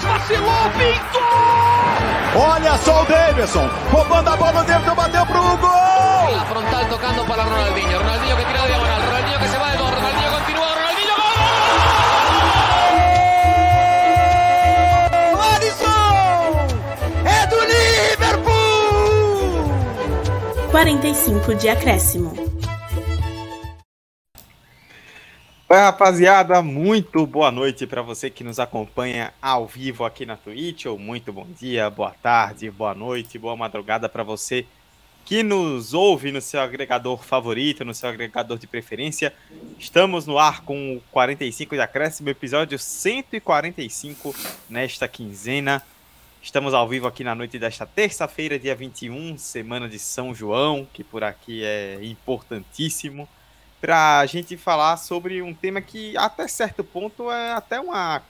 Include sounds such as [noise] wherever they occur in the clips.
Palmeiras vacilou, Pinto! Olha só o Davidson, roubando a bola, o Davidson bateu pro gol! La frontal tocando para Ronaldinho, Ronaldinho que tira diagonal, Ronaldinho que se va de dos, Ronaldinho continúa, Ronaldinho gol! Alisson! É do Liverpool! 45 de acréscimo. Oi, rapaziada, muito boa noite para você que nos acompanha ao vivo aqui na Twitch, ou muito bom dia, boa tarde, boa noite, boa madrugada para você que nos ouve no seu agregador favorito, no seu agregador de preferência. Estamos no ar com o 45 de acréscimo, episódio 145 nesta quinzena. Estamos ao vivo aqui na noite desta terça-feira, dia 21, semana de São João, que por aqui é importantíssimo para a gente falar sobre um tema que até certo ponto é até uma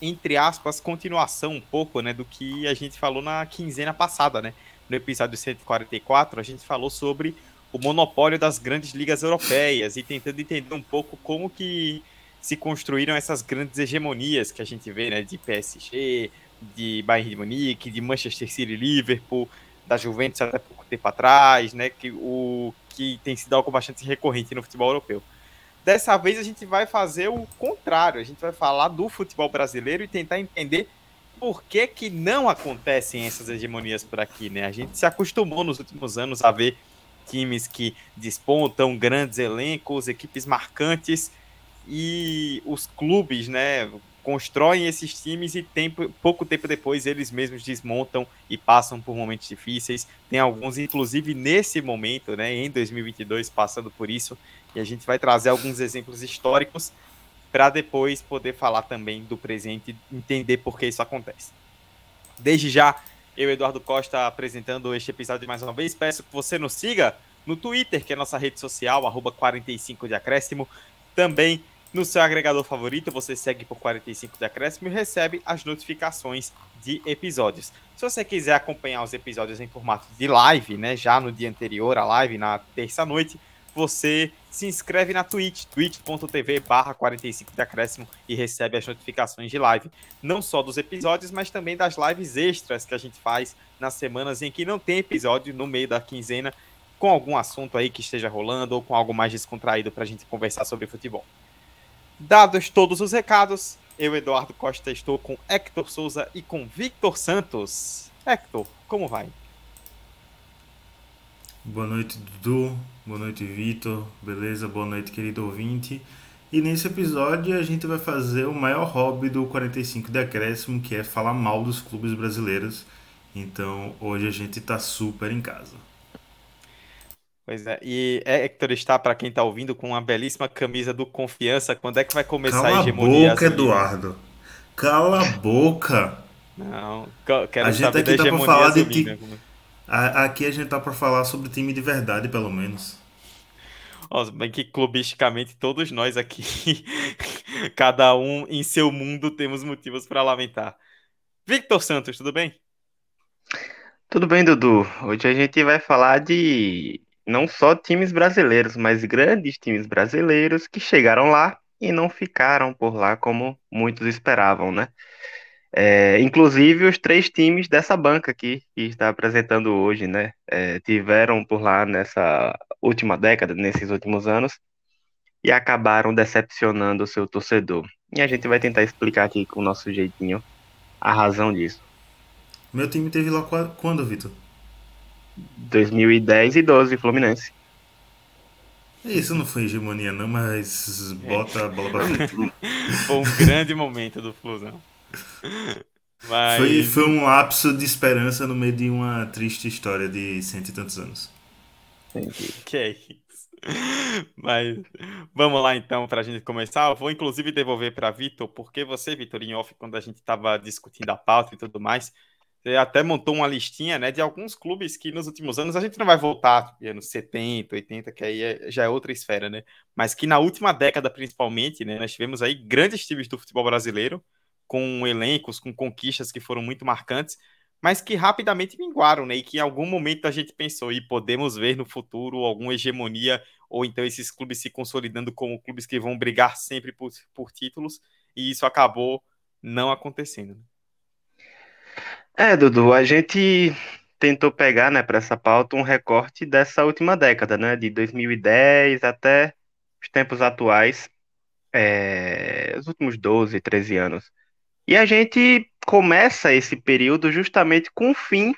entre aspas continuação um pouco, né, do que a gente falou na quinzena passada, né? No episódio 144, a gente falou sobre o monopólio das grandes ligas europeias e tentando entender um pouco como que se construíram essas grandes hegemonias que a gente vê, né, de PSG, de Bayern de Munique, de Manchester City, Liverpool, da Juventus até pouco tempo atrás, né, que o que tem sido algo bastante recorrente no futebol europeu. Dessa vez a gente vai fazer o contrário, a gente vai falar do futebol brasileiro e tentar entender por que, que não acontecem essas hegemonias por aqui, né? A gente se acostumou nos últimos anos a ver times que despontam grandes elencos, equipes marcantes e os clubes, né, constroem esses times e tempo, pouco tempo depois eles mesmos desmontam e passam por momentos difíceis. Tem alguns, inclusive nesse momento, né, em 2022, passando por isso. E a gente vai trazer alguns exemplos históricos para depois poder falar também do presente e entender por que isso acontece. Desde já, eu, Eduardo Costa, apresentando este episódio mais uma vez. Peço que você nos siga no Twitter, que é nossa rede social, arroba 45 de acréscimo. Também no seu agregador favorito, você segue por 45 de acréscimo e recebe as notificações de episódios. Se você quiser acompanhar os episódios em formato de live, né, já no dia anterior à live, na terça-noite, você se inscreve na Twitch, twitch.tv barra 45 de acréscimo e recebe as notificações de live, não só dos episódios, mas também das lives extras que a gente faz nas semanas em que não tem episódio no meio da quinzena, com algum assunto aí que esteja rolando ou com algo mais descontraído para a gente conversar sobre futebol. Dados todos os recados, eu, Eduardo Costa, estou com Hector Souza e com Victor Santos. Hector, como vai? Boa noite, Dudu. Boa noite, Vitor. Beleza? Boa noite, querido ouvinte. E nesse episódio a gente vai fazer o maior hobby do 45 de acréscimo, que é falar mal dos clubes brasileiros. Então hoje a gente tá super em casa. Pois é, e Hector está, para quem está ouvindo, com uma belíssima camisa do Confiança. Quando é que vai começar Cala a hegemonia? Cala a boca, Eduardo. Cala a boca. Não, quero a gente saber aqui da tá hegemonia pra falar de ti... Aqui a gente tá para falar sobre time de verdade, pelo menos. Ó, bem que clubisticamente todos nós aqui, [laughs] cada um em seu mundo, temos motivos para lamentar. Victor Santos, tudo bem? Tudo bem, Dudu. Hoje a gente vai falar de não só times brasileiros, mas grandes times brasileiros que chegaram lá e não ficaram por lá como muitos esperavam, né? É, inclusive os três times dessa banca aqui que está apresentando hoje, né? É, tiveram por lá nessa última década, nesses últimos anos, e acabaram decepcionando o seu torcedor. E a gente vai tentar explicar aqui com o nosso jeitinho a razão disso. Meu time teve lá quando, Vitor? 2010 e 12, Fluminense. Isso não foi hegemonia, não, mas bota a bola pra frente. [laughs] foi um grande momento do Flusão. Mas... Foi, foi um lapso de esperança no meio de uma triste história de cento e tantos anos. Que é isso. Mas vamos lá então para a gente começar. Eu vou inclusive devolver para Vitor, porque você, Vitor, em off, quando a gente estava discutindo a pauta e tudo mais, você até montou uma listinha né, de alguns clubes que nos últimos anos a gente não vai voltar anos 70, 80, que aí é, já é outra esfera, né? Mas que na última década, principalmente, né, nós tivemos aí grandes times do futebol brasileiro, com elencos, com conquistas que foram muito marcantes, mas que rapidamente minguaram, né? E que em algum momento a gente pensou, e podemos ver no futuro alguma hegemonia, ou então esses clubes se consolidando como clubes que vão brigar sempre por, por títulos, e isso acabou não acontecendo. É, Dudu, a gente tentou pegar, né, para essa pauta um recorte dessa última década, né, de 2010 até os tempos atuais, é, os últimos 12, 13 anos. E a gente começa esse período justamente com o fim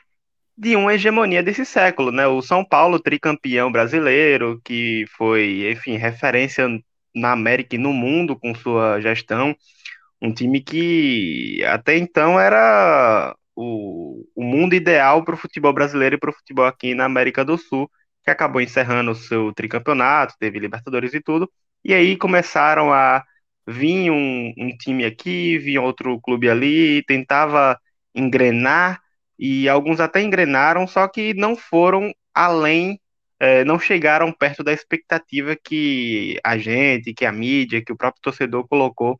de uma hegemonia desse século, né? O São Paulo, tricampeão brasileiro, que foi, enfim, referência na América e no mundo com sua gestão, um time que até então era o, o mundo ideal para o futebol brasileiro e para o futebol aqui na América do Sul, que acabou encerrando o seu tricampeonato, teve Libertadores e tudo, e aí começaram a vir um, um time aqui, vinha outro clube ali, tentava engrenar, e alguns até engrenaram, só que não foram além, é, não chegaram perto da expectativa que a gente, que a mídia, que o próprio torcedor colocou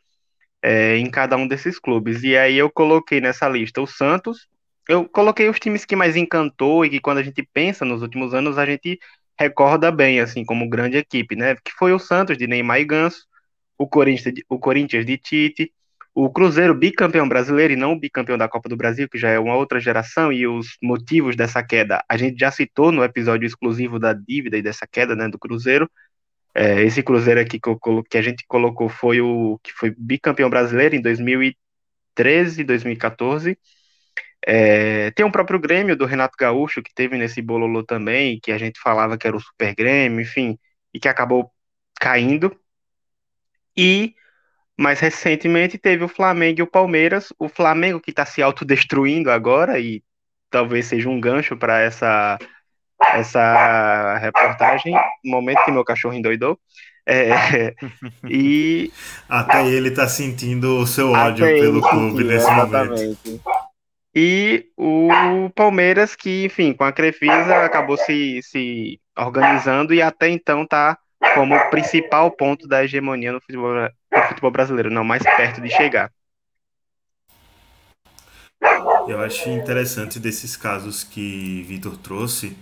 é, em cada um desses clubes. E aí eu coloquei nessa lista o Santos, eu coloquei os times que mais encantou e que quando a gente pensa nos últimos anos a gente recorda bem, assim, como grande equipe, né? Que foi o Santos de Neymar e Ganso, o Corinthians, o Corinthians de Tite, o Cruzeiro bicampeão brasileiro e não bicampeão da Copa do Brasil, que já é uma outra geração, e os motivos dessa queda a gente já citou no episódio exclusivo da dívida e dessa queda né, do Cruzeiro. É, esse Cruzeiro aqui que, eu, que a gente colocou foi o que foi bicampeão brasileiro em 2013 e 2014. É, tem o próprio Grêmio do Renato Gaúcho, que teve nesse bololô também, que a gente falava que era o Super Grêmio, enfim, e que acabou caindo. E mais recentemente teve o Flamengo e o Palmeiras. O Flamengo que está se autodestruindo agora e talvez seja um gancho para essa essa reportagem, no momento que meu cachorro endoidou. É, [laughs] e [laughs] até ele está sentindo o seu ódio pelo clube nesse exatamente. momento. E o Palmeiras, que, enfim, com a Crefisa acabou se, se organizando e até então está como principal ponto da hegemonia no futebol, no futebol brasileiro, não mais perto de chegar. Eu acho interessante desses casos que Vitor trouxe,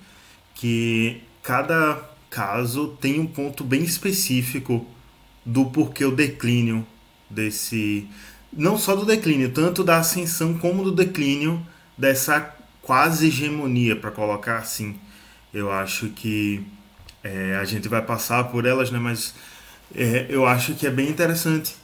que cada caso tem um ponto bem específico do porquê o declínio desse. Não só do declínio, tanto da ascensão como do declínio dessa quase hegemonia, para colocar assim. Eu acho que é, a gente vai passar por elas, né? Mas é, eu acho que é bem interessante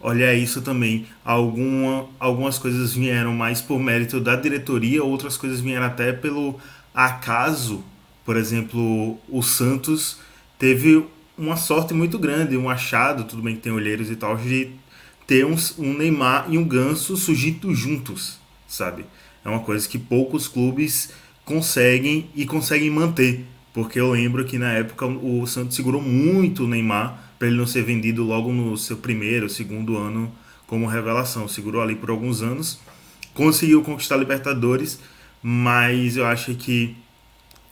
olhar isso também. Alguma, algumas coisas vieram mais por mérito da diretoria, outras coisas vieram até pelo acaso. Por exemplo, o Santos teve uma sorte muito grande, um achado, tudo bem que tem olheiros e tal, de ter um, um Neymar e um Ganso surgindo juntos, sabe? É uma coisa que poucos clubes conseguem e conseguem manter. Porque eu lembro que na época o Santos segurou muito o Neymar para ele não ser vendido logo no seu primeiro, segundo ano como revelação. Segurou ali por alguns anos, conseguiu conquistar a Libertadores, mas eu acho que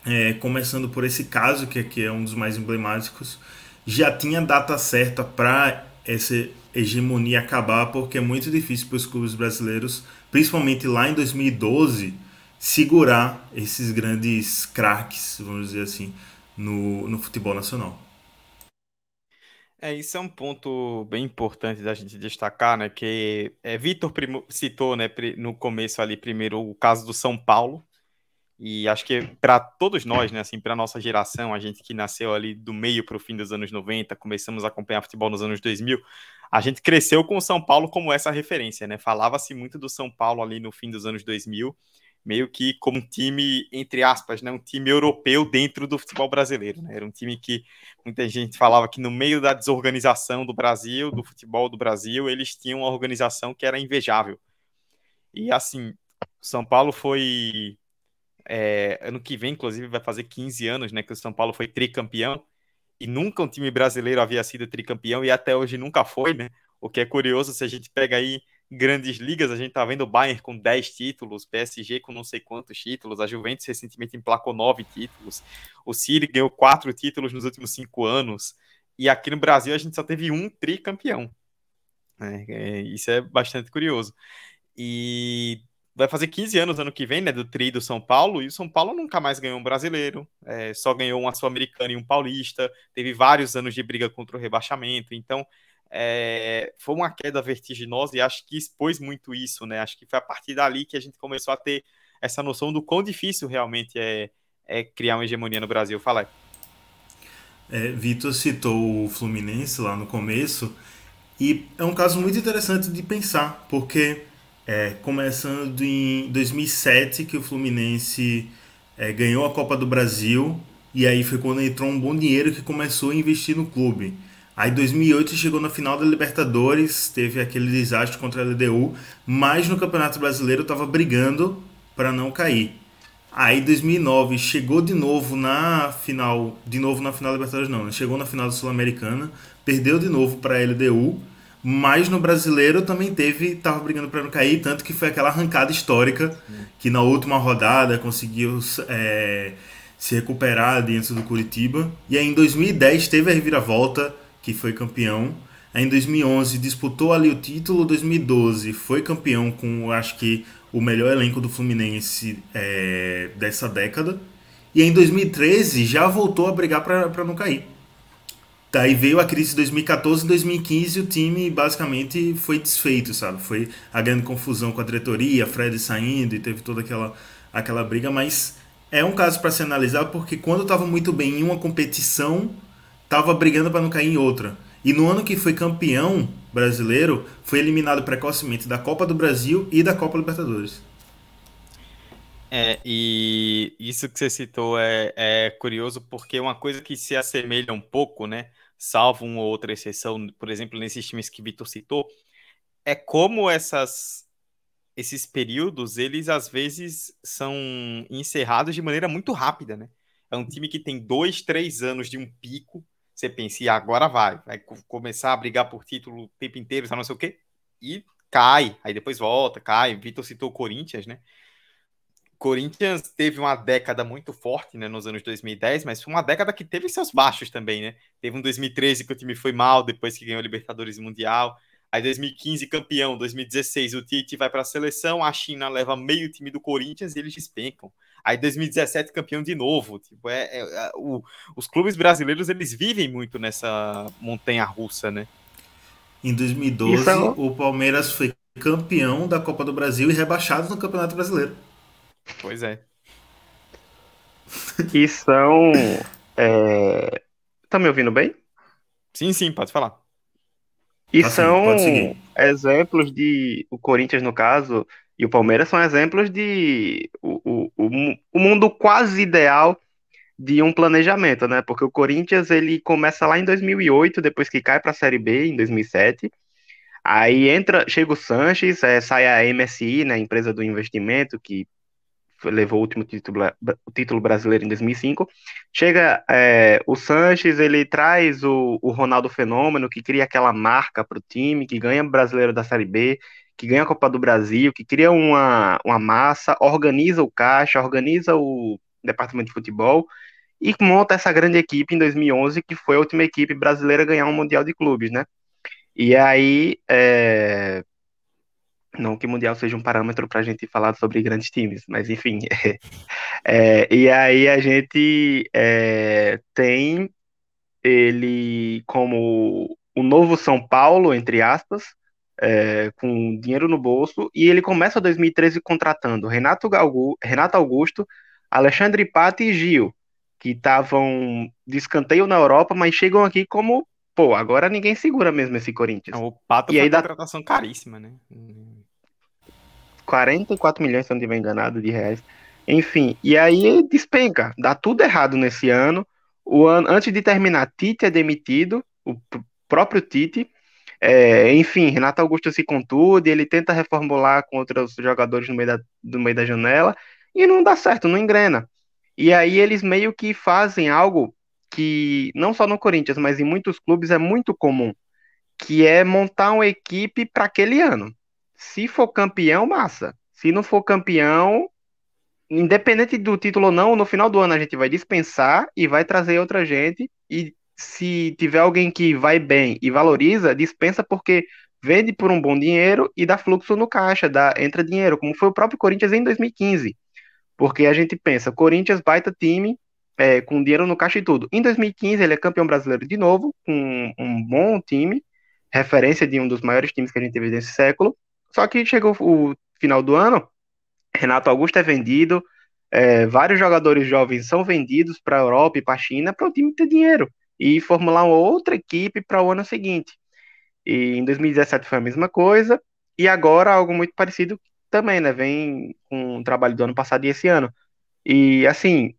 é, começando por esse caso, que aqui é um dos mais emblemáticos, já tinha data certa para essa hegemonia acabar, porque é muito difícil para os clubes brasileiros, principalmente lá em 2012 segurar esses grandes craques, vamos dizer assim, no, no futebol nacional. É, isso é um ponto bem importante da gente destacar, né? Que é, Vitor citou, né, no começo ali primeiro o caso do São Paulo. E acho que para todos nós, né, assim, para nossa geração, a gente que nasceu ali do meio para o fim dos anos 90, começamos a acompanhar futebol nos anos 2000, a gente cresceu com o São Paulo como essa referência, né? Falava-se muito do São Paulo ali no fim dos anos 2000 meio que como um time, entre aspas, né, um time europeu dentro do futebol brasileiro. Né? Era um time que muita gente falava que no meio da desorganização do Brasil, do futebol do Brasil, eles tinham uma organização que era invejável. E assim, São Paulo foi. É, ano que vem, inclusive, vai fazer 15 anos né, que o São Paulo foi tricampeão. E nunca um time brasileiro havia sido tricampeão e até hoje nunca foi, né? O que é curioso se a gente pega aí grandes ligas, a gente tá vendo o Bayern com 10 títulos, PSG com não sei quantos títulos, a Juventus recentemente emplacou 9 títulos, o City ganhou 4 títulos nos últimos 5 anos, e aqui no Brasil a gente só teve um tricampeão. É, é, isso é bastante curioso. E vai fazer 15 anos ano que vem, né, do tri do São Paulo, e o São Paulo nunca mais ganhou um brasileiro, é, só ganhou uma sul-americana e um paulista, teve vários anos de briga contra o rebaixamento, então é, foi uma queda vertiginosa e acho que expôs muito isso, né? Acho que foi a partir dali que a gente começou a ter essa noção do quão difícil realmente é, é criar uma hegemonia no Brasil. Fala aí. É, Vitor citou o Fluminense lá no começo, e é um caso muito interessante de pensar, porque é, começando em 2007 que o Fluminense é, ganhou a Copa do Brasil, e aí foi quando entrou um bom dinheiro que começou a investir no clube. Aí 2008 chegou na final da Libertadores, teve aquele desastre contra a LDU, mas no Campeonato Brasileiro estava brigando para não cair. Aí 2009 chegou de novo na final, de novo na final da Libertadores não, né? chegou na final da Sul-Americana, perdeu de novo para a LDU, mas no Brasileiro também teve, tava brigando para não cair, tanto que foi aquela arrancada histórica que na última rodada conseguiu é, se recuperar dentro do Curitiba. E aí em 2010 teve a reviravolta, que foi campeão. Aí em 2011 disputou ali o título, 2012 foi campeão com, acho que o melhor elenco do Fluminense é, dessa década. E em 2013 já voltou a brigar para não cair. Daí veio a crise de 2014 e 2015 o time basicamente foi desfeito, sabe? Foi a grande confusão com a diretoria, Fred saindo e teve toda aquela, aquela briga, mas é um caso para se analisar porque quando estava muito bem em uma competição, estava brigando para não cair em outra. E no ano que foi campeão brasileiro, foi eliminado precocemente da Copa do Brasil e da Copa Libertadores. É, e isso que você citou é, é curioso porque uma coisa que se assemelha um pouco, né? Salvo uma ou outra exceção, por exemplo, nesses times que Vitor citou, é como essas, esses períodos, eles às vezes são encerrados de maneira muito rápida, né? É um time que tem dois, três anos de um pico, você pensa, e agora vai, vai começar a brigar por título o tempo inteiro, não sei o quê, e cai, aí depois volta, cai. Vitor citou o Corinthians, né? Corinthians teve uma década muito forte, né, nos anos 2010, mas foi uma década que teve seus baixos também, né? Teve um 2013 que o time foi mal depois que ganhou a Libertadores Mundial. Aí 2015 campeão, 2016 o Tite vai para a seleção, a China leva meio time do Corinthians e eles despencam. Aí 2017 campeão de novo. Tipo, é, é, é o, os clubes brasileiros eles vivem muito nessa montanha russa, né? Em 2012 Isso. o Palmeiras foi campeão da Copa do Brasil e rebaixado no Campeonato Brasileiro. Pois é. E são. É... Tá me ouvindo bem? Sim, sim, pode falar. E tá são sim, exemplos de. O Corinthians, no caso, e o Palmeiras são exemplos de o, o, o, mundo quase ideal de um planejamento, né? Porque o Corinthians ele começa lá em 2008, depois que cai para a Série B em 2007. Aí entra, chega o Sanches, é, sai a MSI, né, empresa do investimento que levou o último título, o título brasileiro em 2005. Chega é, o Sanches, ele traz o, o Ronaldo Fenômeno, que cria aquela marca para o time, que ganha brasileiro da Série B, que ganha a Copa do Brasil, que cria uma, uma massa, organiza o caixa, organiza o departamento de futebol e monta essa grande equipe em 2011, que foi a última equipe brasileira a ganhar um Mundial de Clubes, né? E aí, é... não que Mundial seja um parâmetro para a gente falar sobre grandes times, mas enfim. [laughs] é, e aí a gente é, tem ele como o novo São Paulo, entre aspas, é, com dinheiro no bolso, e ele começa 2013 contratando Renato, Galgu, Renato Augusto, Alexandre Patti e Gil, que estavam de escanteio na Europa, mas chegam aqui como, pô, agora ninguém segura mesmo esse Corinthians. O Pato e foi aí uma contratação caríssima, né? 44 milhões, se eu não estiver enganado, de reais. Enfim, e aí despenca, dá tudo errado nesse ano. O ano antes de terminar, Tite é demitido, o próprio Tite, é, enfim, Renato Augusto se contude, ele tenta reformular com outros jogadores no meio, da, no meio da janela e não dá certo, não engrena. E aí eles meio que fazem algo que não só no Corinthians, mas em muitos clubes é muito comum, que é montar uma equipe para aquele ano. Se for campeão, massa. Se não for campeão, independente do título ou não, no final do ano a gente vai dispensar e vai trazer outra gente e se tiver alguém que vai bem e valoriza, dispensa porque vende por um bom dinheiro e dá fluxo no caixa, dá, entra dinheiro, como foi o próprio Corinthians em 2015. Porque a gente pensa, Corinthians baita time, é, com dinheiro no caixa e tudo. Em 2015 ele é campeão brasileiro de novo, com um bom time, referência de um dos maiores times que a gente teve nesse século. Só que chegou o final do ano, Renato Augusto é vendido, é, vários jogadores jovens são vendidos para a Europa e para a China para o time ter dinheiro e formular outra equipe para o ano seguinte. E em 2017 foi a mesma coisa, e agora algo muito parecido também, né? Vem com o trabalho do ano passado e esse ano. E assim,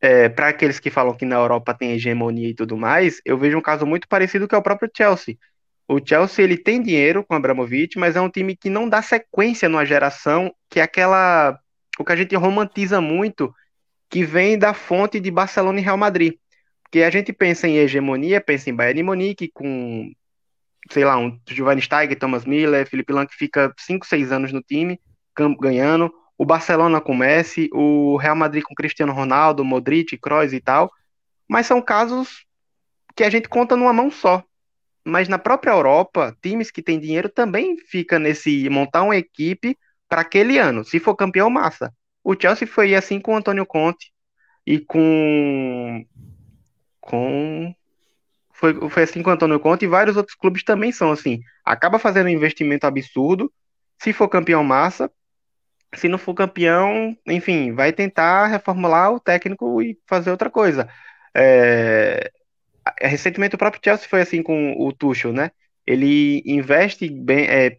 é, para aqueles que falam que na Europa tem hegemonia e tudo mais, eu vejo um caso muito parecido que é o próprio Chelsea. O Chelsea ele tem dinheiro com Abramovich, mas é um time que não dá sequência numa geração que é aquela o que a gente romantiza muito, que vem da fonte de Barcelona e Real Madrid. Porque a gente pensa em hegemonia, pensa em Bayern e Munique com sei lá, um Giovanni Steiger, Thomas Miller, Felipe Lang que fica 5, 6 anos no time, ganhando, o Barcelona com Messi, o Real Madrid com Cristiano Ronaldo, Modric, Kroos e tal. Mas são casos que a gente conta numa mão só mas na própria Europa, times que têm dinheiro também fica nesse montar uma equipe para aquele ano. Se for campeão, massa. O Chelsea foi assim com o Antônio Conte e com com foi, foi assim com o Antônio Conte e vários outros clubes também são assim. Acaba fazendo um investimento absurdo. Se for campeão, massa. Se não for campeão, enfim, vai tentar reformular o técnico e fazer outra coisa. É, recentemente o próprio Chelsea foi assim com o Tuchel, né? Ele investe bem, é,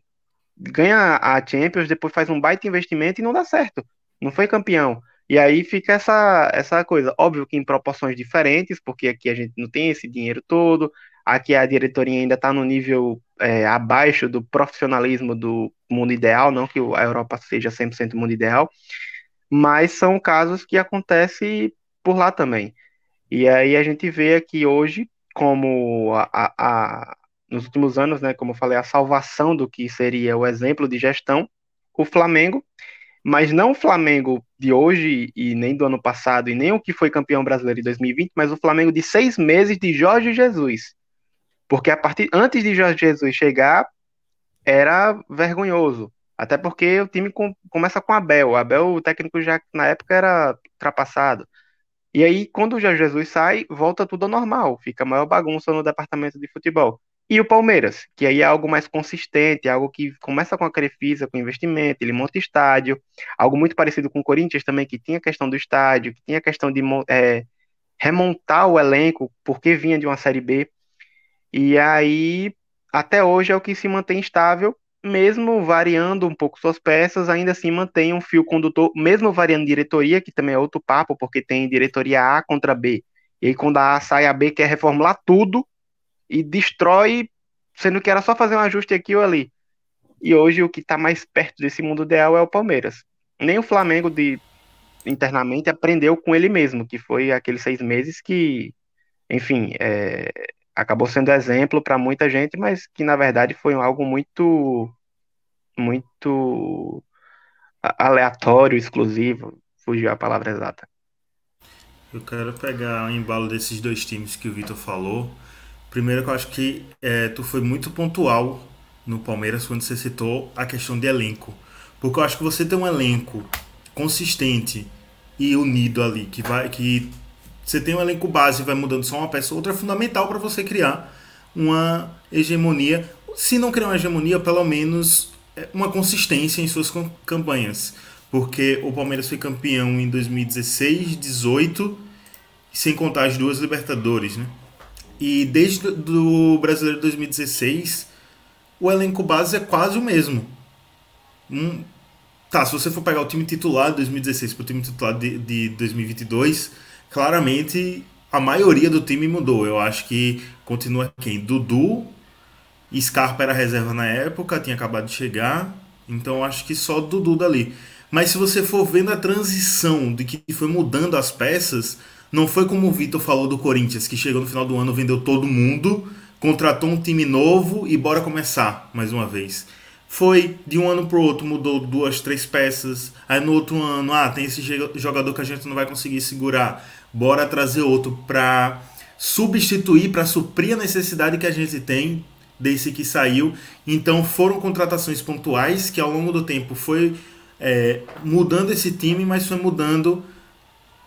ganha a Champions, depois faz um baita investimento e não dá certo. Não foi campeão. E aí fica essa, essa coisa. Óbvio que em proporções diferentes, porque aqui a gente não tem esse dinheiro todo, aqui a diretoria ainda está no nível é, abaixo do profissionalismo do mundo ideal, não que a Europa seja 100% mundo ideal, mas são casos que acontecem por lá também. E aí a gente vê aqui hoje como a, a, a, nos últimos anos, né, como eu falei, a salvação do que seria o exemplo de gestão, o Flamengo, mas não o Flamengo de hoje e nem do ano passado e nem o que foi campeão brasileiro em 2020, mas o Flamengo de seis meses de Jorge Jesus, porque a partir antes de Jorge Jesus chegar era vergonhoso, até porque o time com, começa com Abel, Abel o técnico já na época era ultrapassado. E aí, quando o Jorge Jesus sai, volta tudo ao normal, fica a maior bagunça no departamento de futebol. E o Palmeiras, que aí é algo mais consistente, algo que começa com a Crefisa, com investimento, ele monta estádio, algo muito parecido com o Corinthians também, que tinha a questão do estádio, que tinha a questão de é, remontar o elenco, porque vinha de uma Série B. E aí, até hoje é o que se mantém estável, mesmo variando um pouco suas peças, ainda assim mantém um fio condutor, mesmo variando diretoria, que também é outro papo, porque tem diretoria A contra B. E aí, quando a A sai, a B quer reformular tudo e destrói, sendo que era só fazer um ajuste aqui ou ali. E hoje o que está mais perto desse mundo ideal é o Palmeiras. Nem o Flamengo de internamente aprendeu com ele mesmo, que foi aqueles seis meses que, enfim, é, acabou sendo exemplo para muita gente, mas que na verdade foi algo muito muito aleatório, exclusivo, fugiu a palavra exata. Eu quero pegar o embalo desses dois times que o Vitor falou. Primeiro que eu acho que é, tu foi muito pontual no Palmeiras quando você citou a questão de elenco. Porque eu acho que você tem um elenco consistente e unido ali, que vai que você tem um elenco base vai mudando só uma peça ou outra, é fundamental para você criar uma hegemonia. Se não criar uma hegemonia, pelo menos é, uma consistência em suas campanhas. Porque o Palmeiras foi campeão em 2016, 18, sem contar as duas Libertadores, né? E desde o Brasileiro 2016, o elenco base é quase o mesmo. Um, tá, se você for pegar o time titular de 2016 para o time titular de, de 2022, claramente a maioria do time mudou. Eu acho que continua quem? Dudu, Scarpa era reserva na época, tinha acabado de chegar, então acho que só Dudu dali. Mas se você for vendo a transição de que foi mudando as peças, não foi como o Vitor falou do Corinthians, que chegou no final do ano, vendeu todo mundo, contratou um time novo e bora começar mais uma vez. Foi de um ano para o outro, mudou duas, três peças. Aí no outro ano, ah, tem esse jogador que a gente não vai conseguir segurar bora trazer outro para substituir, para suprir a necessidade que a gente tem desse que saiu. Então foram contratações pontuais que ao longo do tempo foi é, mudando esse time, mas foi mudando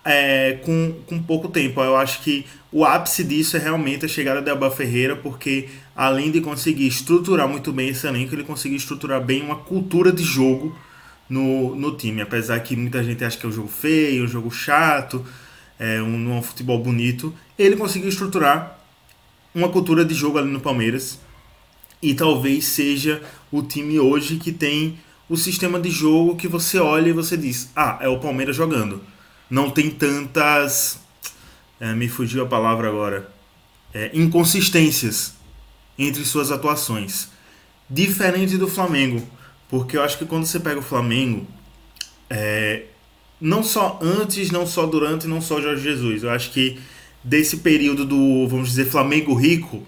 é, com, com pouco tempo. Eu acho que o ápice disso é realmente a chegada de Abel Ferreira, porque além de conseguir estruturar muito bem esse elenco, ele conseguiu estruturar bem uma cultura de jogo no, no time. Apesar que muita gente acha que é um jogo feio, um jogo chato, é um, um futebol bonito, ele conseguiu estruturar uma cultura de jogo ali no Palmeiras. E talvez seja o time hoje que tem o sistema de jogo que você olha e você diz: Ah, é o Palmeiras jogando não tem tantas. É, me fugiu a palavra agora. É, inconsistências entre suas atuações. Diferente do Flamengo. Porque eu acho que quando você pega o Flamengo, é, não só antes, não só durante, não só Jorge Jesus. Eu acho que desse período do, vamos dizer, Flamengo rico,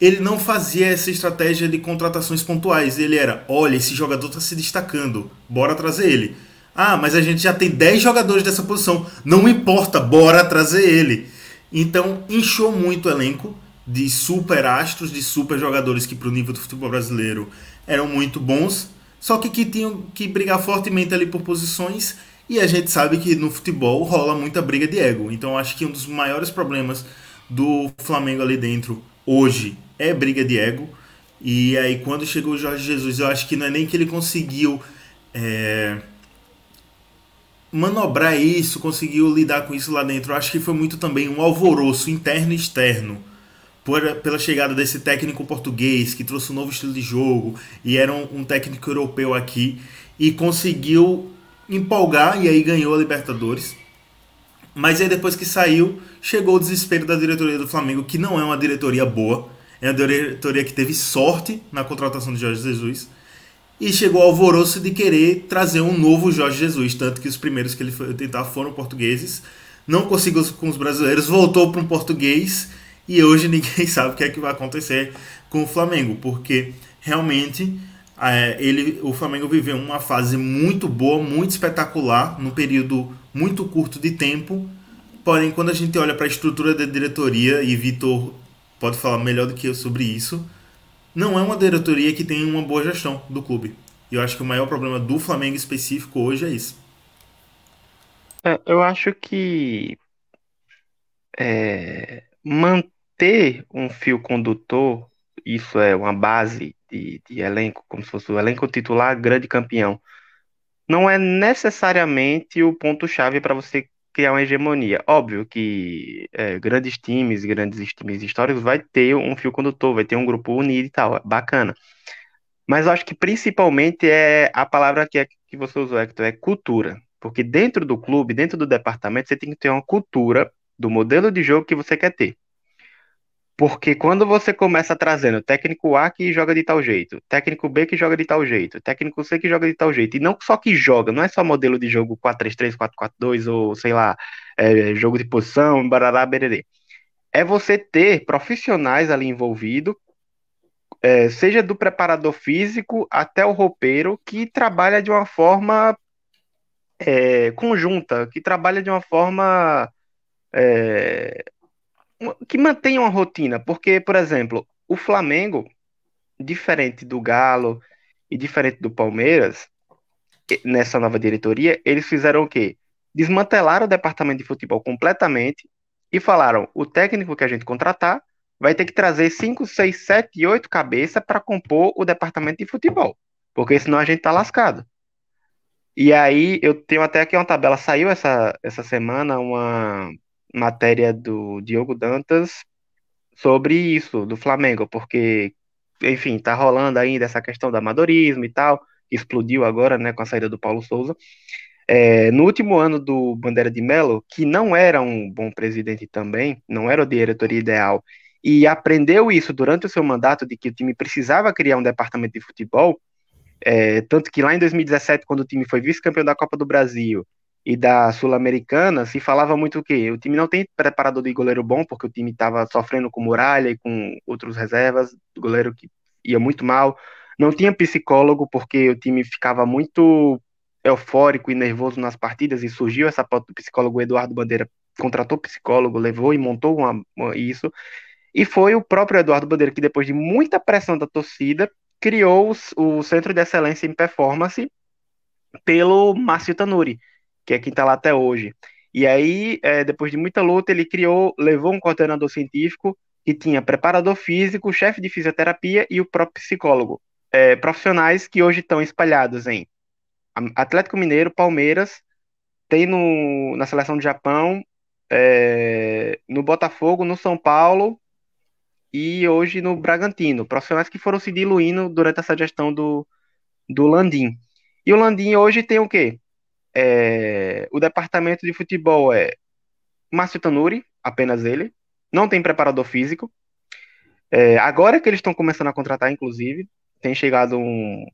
ele não fazia essa estratégia de contratações pontuais. Ele era, olha, esse jogador está se destacando, bora trazer ele. Ah, mas a gente já tem 10 jogadores dessa posição. Não importa, bora trazer ele. Então, inchou muito o elenco de super astros, de super jogadores que para o nível do futebol brasileiro eram muito bons, só que que tinham que brigar fortemente ali por posições, e a gente sabe que no futebol rola muita briga de ego. Então, acho que um dos maiores problemas do Flamengo ali dentro hoje é briga de ego. E aí, quando chegou o Jorge Jesus, eu acho que não é nem que ele conseguiu. É manobrar isso, conseguiu lidar com isso lá dentro. Eu acho que foi muito também um alvoroço interno e externo pela chegada desse técnico português que trouxe um novo estilo de jogo e era um, um técnico europeu aqui e conseguiu empolgar e aí ganhou a Libertadores. Mas aí depois que saiu, chegou o desespero da diretoria do Flamengo, que não é uma diretoria boa, é uma diretoria que teve sorte na contratação de Jorge Jesus. E chegou ao alvoroço de querer trazer um novo Jorge Jesus, tanto que os primeiros que ele foi tentar foram portugueses, não conseguiu com os brasileiros, voltou para um português. E hoje [laughs] ninguém sabe o que é que vai acontecer com o Flamengo, porque realmente é, ele, o Flamengo viveu uma fase muito boa, muito espetacular, num período muito curto de tempo. Porém, quando a gente olha para a estrutura da diretoria, e Vitor pode falar melhor do que eu sobre isso, não é uma diretoria que tem uma boa gestão do clube. E eu acho que o maior problema do Flamengo específico hoje é isso. É, eu acho que é, manter um fio condutor, isso é uma base de, de elenco, como se fosse o elenco titular grande campeão, não é necessariamente o ponto-chave para você criar uma hegemonia. Óbvio que é, grandes times, grandes times históricos vai ter um fio condutor, vai ter um grupo unido e tal, bacana. Mas eu acho que principalmente é a palavra que, é, que você usou, Hector, é cultura. Porque dentro do clube, dentro do departamento, você tem que ter uma cultura do modelo de jogo que você quer ter. Porque quando você começa trazendo técnico A que joga de tal jeito, técnico B que joga de tal jeito, técnico C que joga de tal jeito, e não só que joga, não é só modelo de jogo 4-3-3, 4-4-2 ou sei lá, é, jogo de posição, barará, bererê. É você ter profissionais ali envolvidos, é, seja do preparador físico até o roupeiro, que trabalha de uma forma é, conjunta, que trabalha de uma forma é, que mantenha uma rotina, porque, por exemplo, o Flamengo, diferente do Galo e diferente do Palmeiras, nessa nova diretoria, eles fizeram o quê? Desmantelaram o departamento de futebol completamente e falaram: o técnico que a gente contratar vai ter que trazer 5, 6, 7 e 8 cabeças para compor o departamento de futebol, porque senão a gente tá lascado. E aí, eu tenho até aqui uma tabela, saiu essa, essa semana uma, matéria do Diogo Dantas sobre isso, do Flamengo, porque, enfim, tá rolando ainda essa questão do amadorismo e tal, explodiu agora, né, com a saída do Paulo Souza. É, no último ano do Bandeira de Mello, que não era um bom presidente também, não era a diretoria ideal, e aprendeu isso durante o seu mandato de que o time precisava criar um departamento de futebol, é, tanto que lá em 2017, quando o time foi vice-campeão da Copa do Brasil, e da Sul-Americana, se falava muito o quê? O time não tem preparador de goleiro bom, porque o time estava sofrendo com Muralha e com outros reservas, goleiro que ia muito mal. Não tinha psicólogo, porque o time ficava muito eufórico e nervoso nas partidas, e surgiu essa pauta do psicólogo Eduardo Bandeira, contratou psicólogo, levou e montou uma, uma, isso. E foi o próprio Eduardo Bandeira que, depois de muita pressão da torcida, criou o, o Centro de Excelência em Performance pelo Márcio Tanuri, que é quem está lá até hoje. E aí, é, depois de muita luta, ele criou, levou um coordenador científico que tinha preparador físico, chefe de fisioterapia e o próprio psicólogo. É, profissionais que hoje estão espalhados em Atlético Mineiro, Palmeiras, tem no, na seleção do Japão, é, no Botafogo, no São Paulo e hoje no Bragantino. Profissionais que foram se diluindo durante essa gestão do, do Landim. E o Landim hoje tem o quê? É, o departamento de futebol é Márcio Tanuri, apenas ele. Não tem preparador físico. É, agora que eles estão começando a contratar, inclusive, tem chegado um,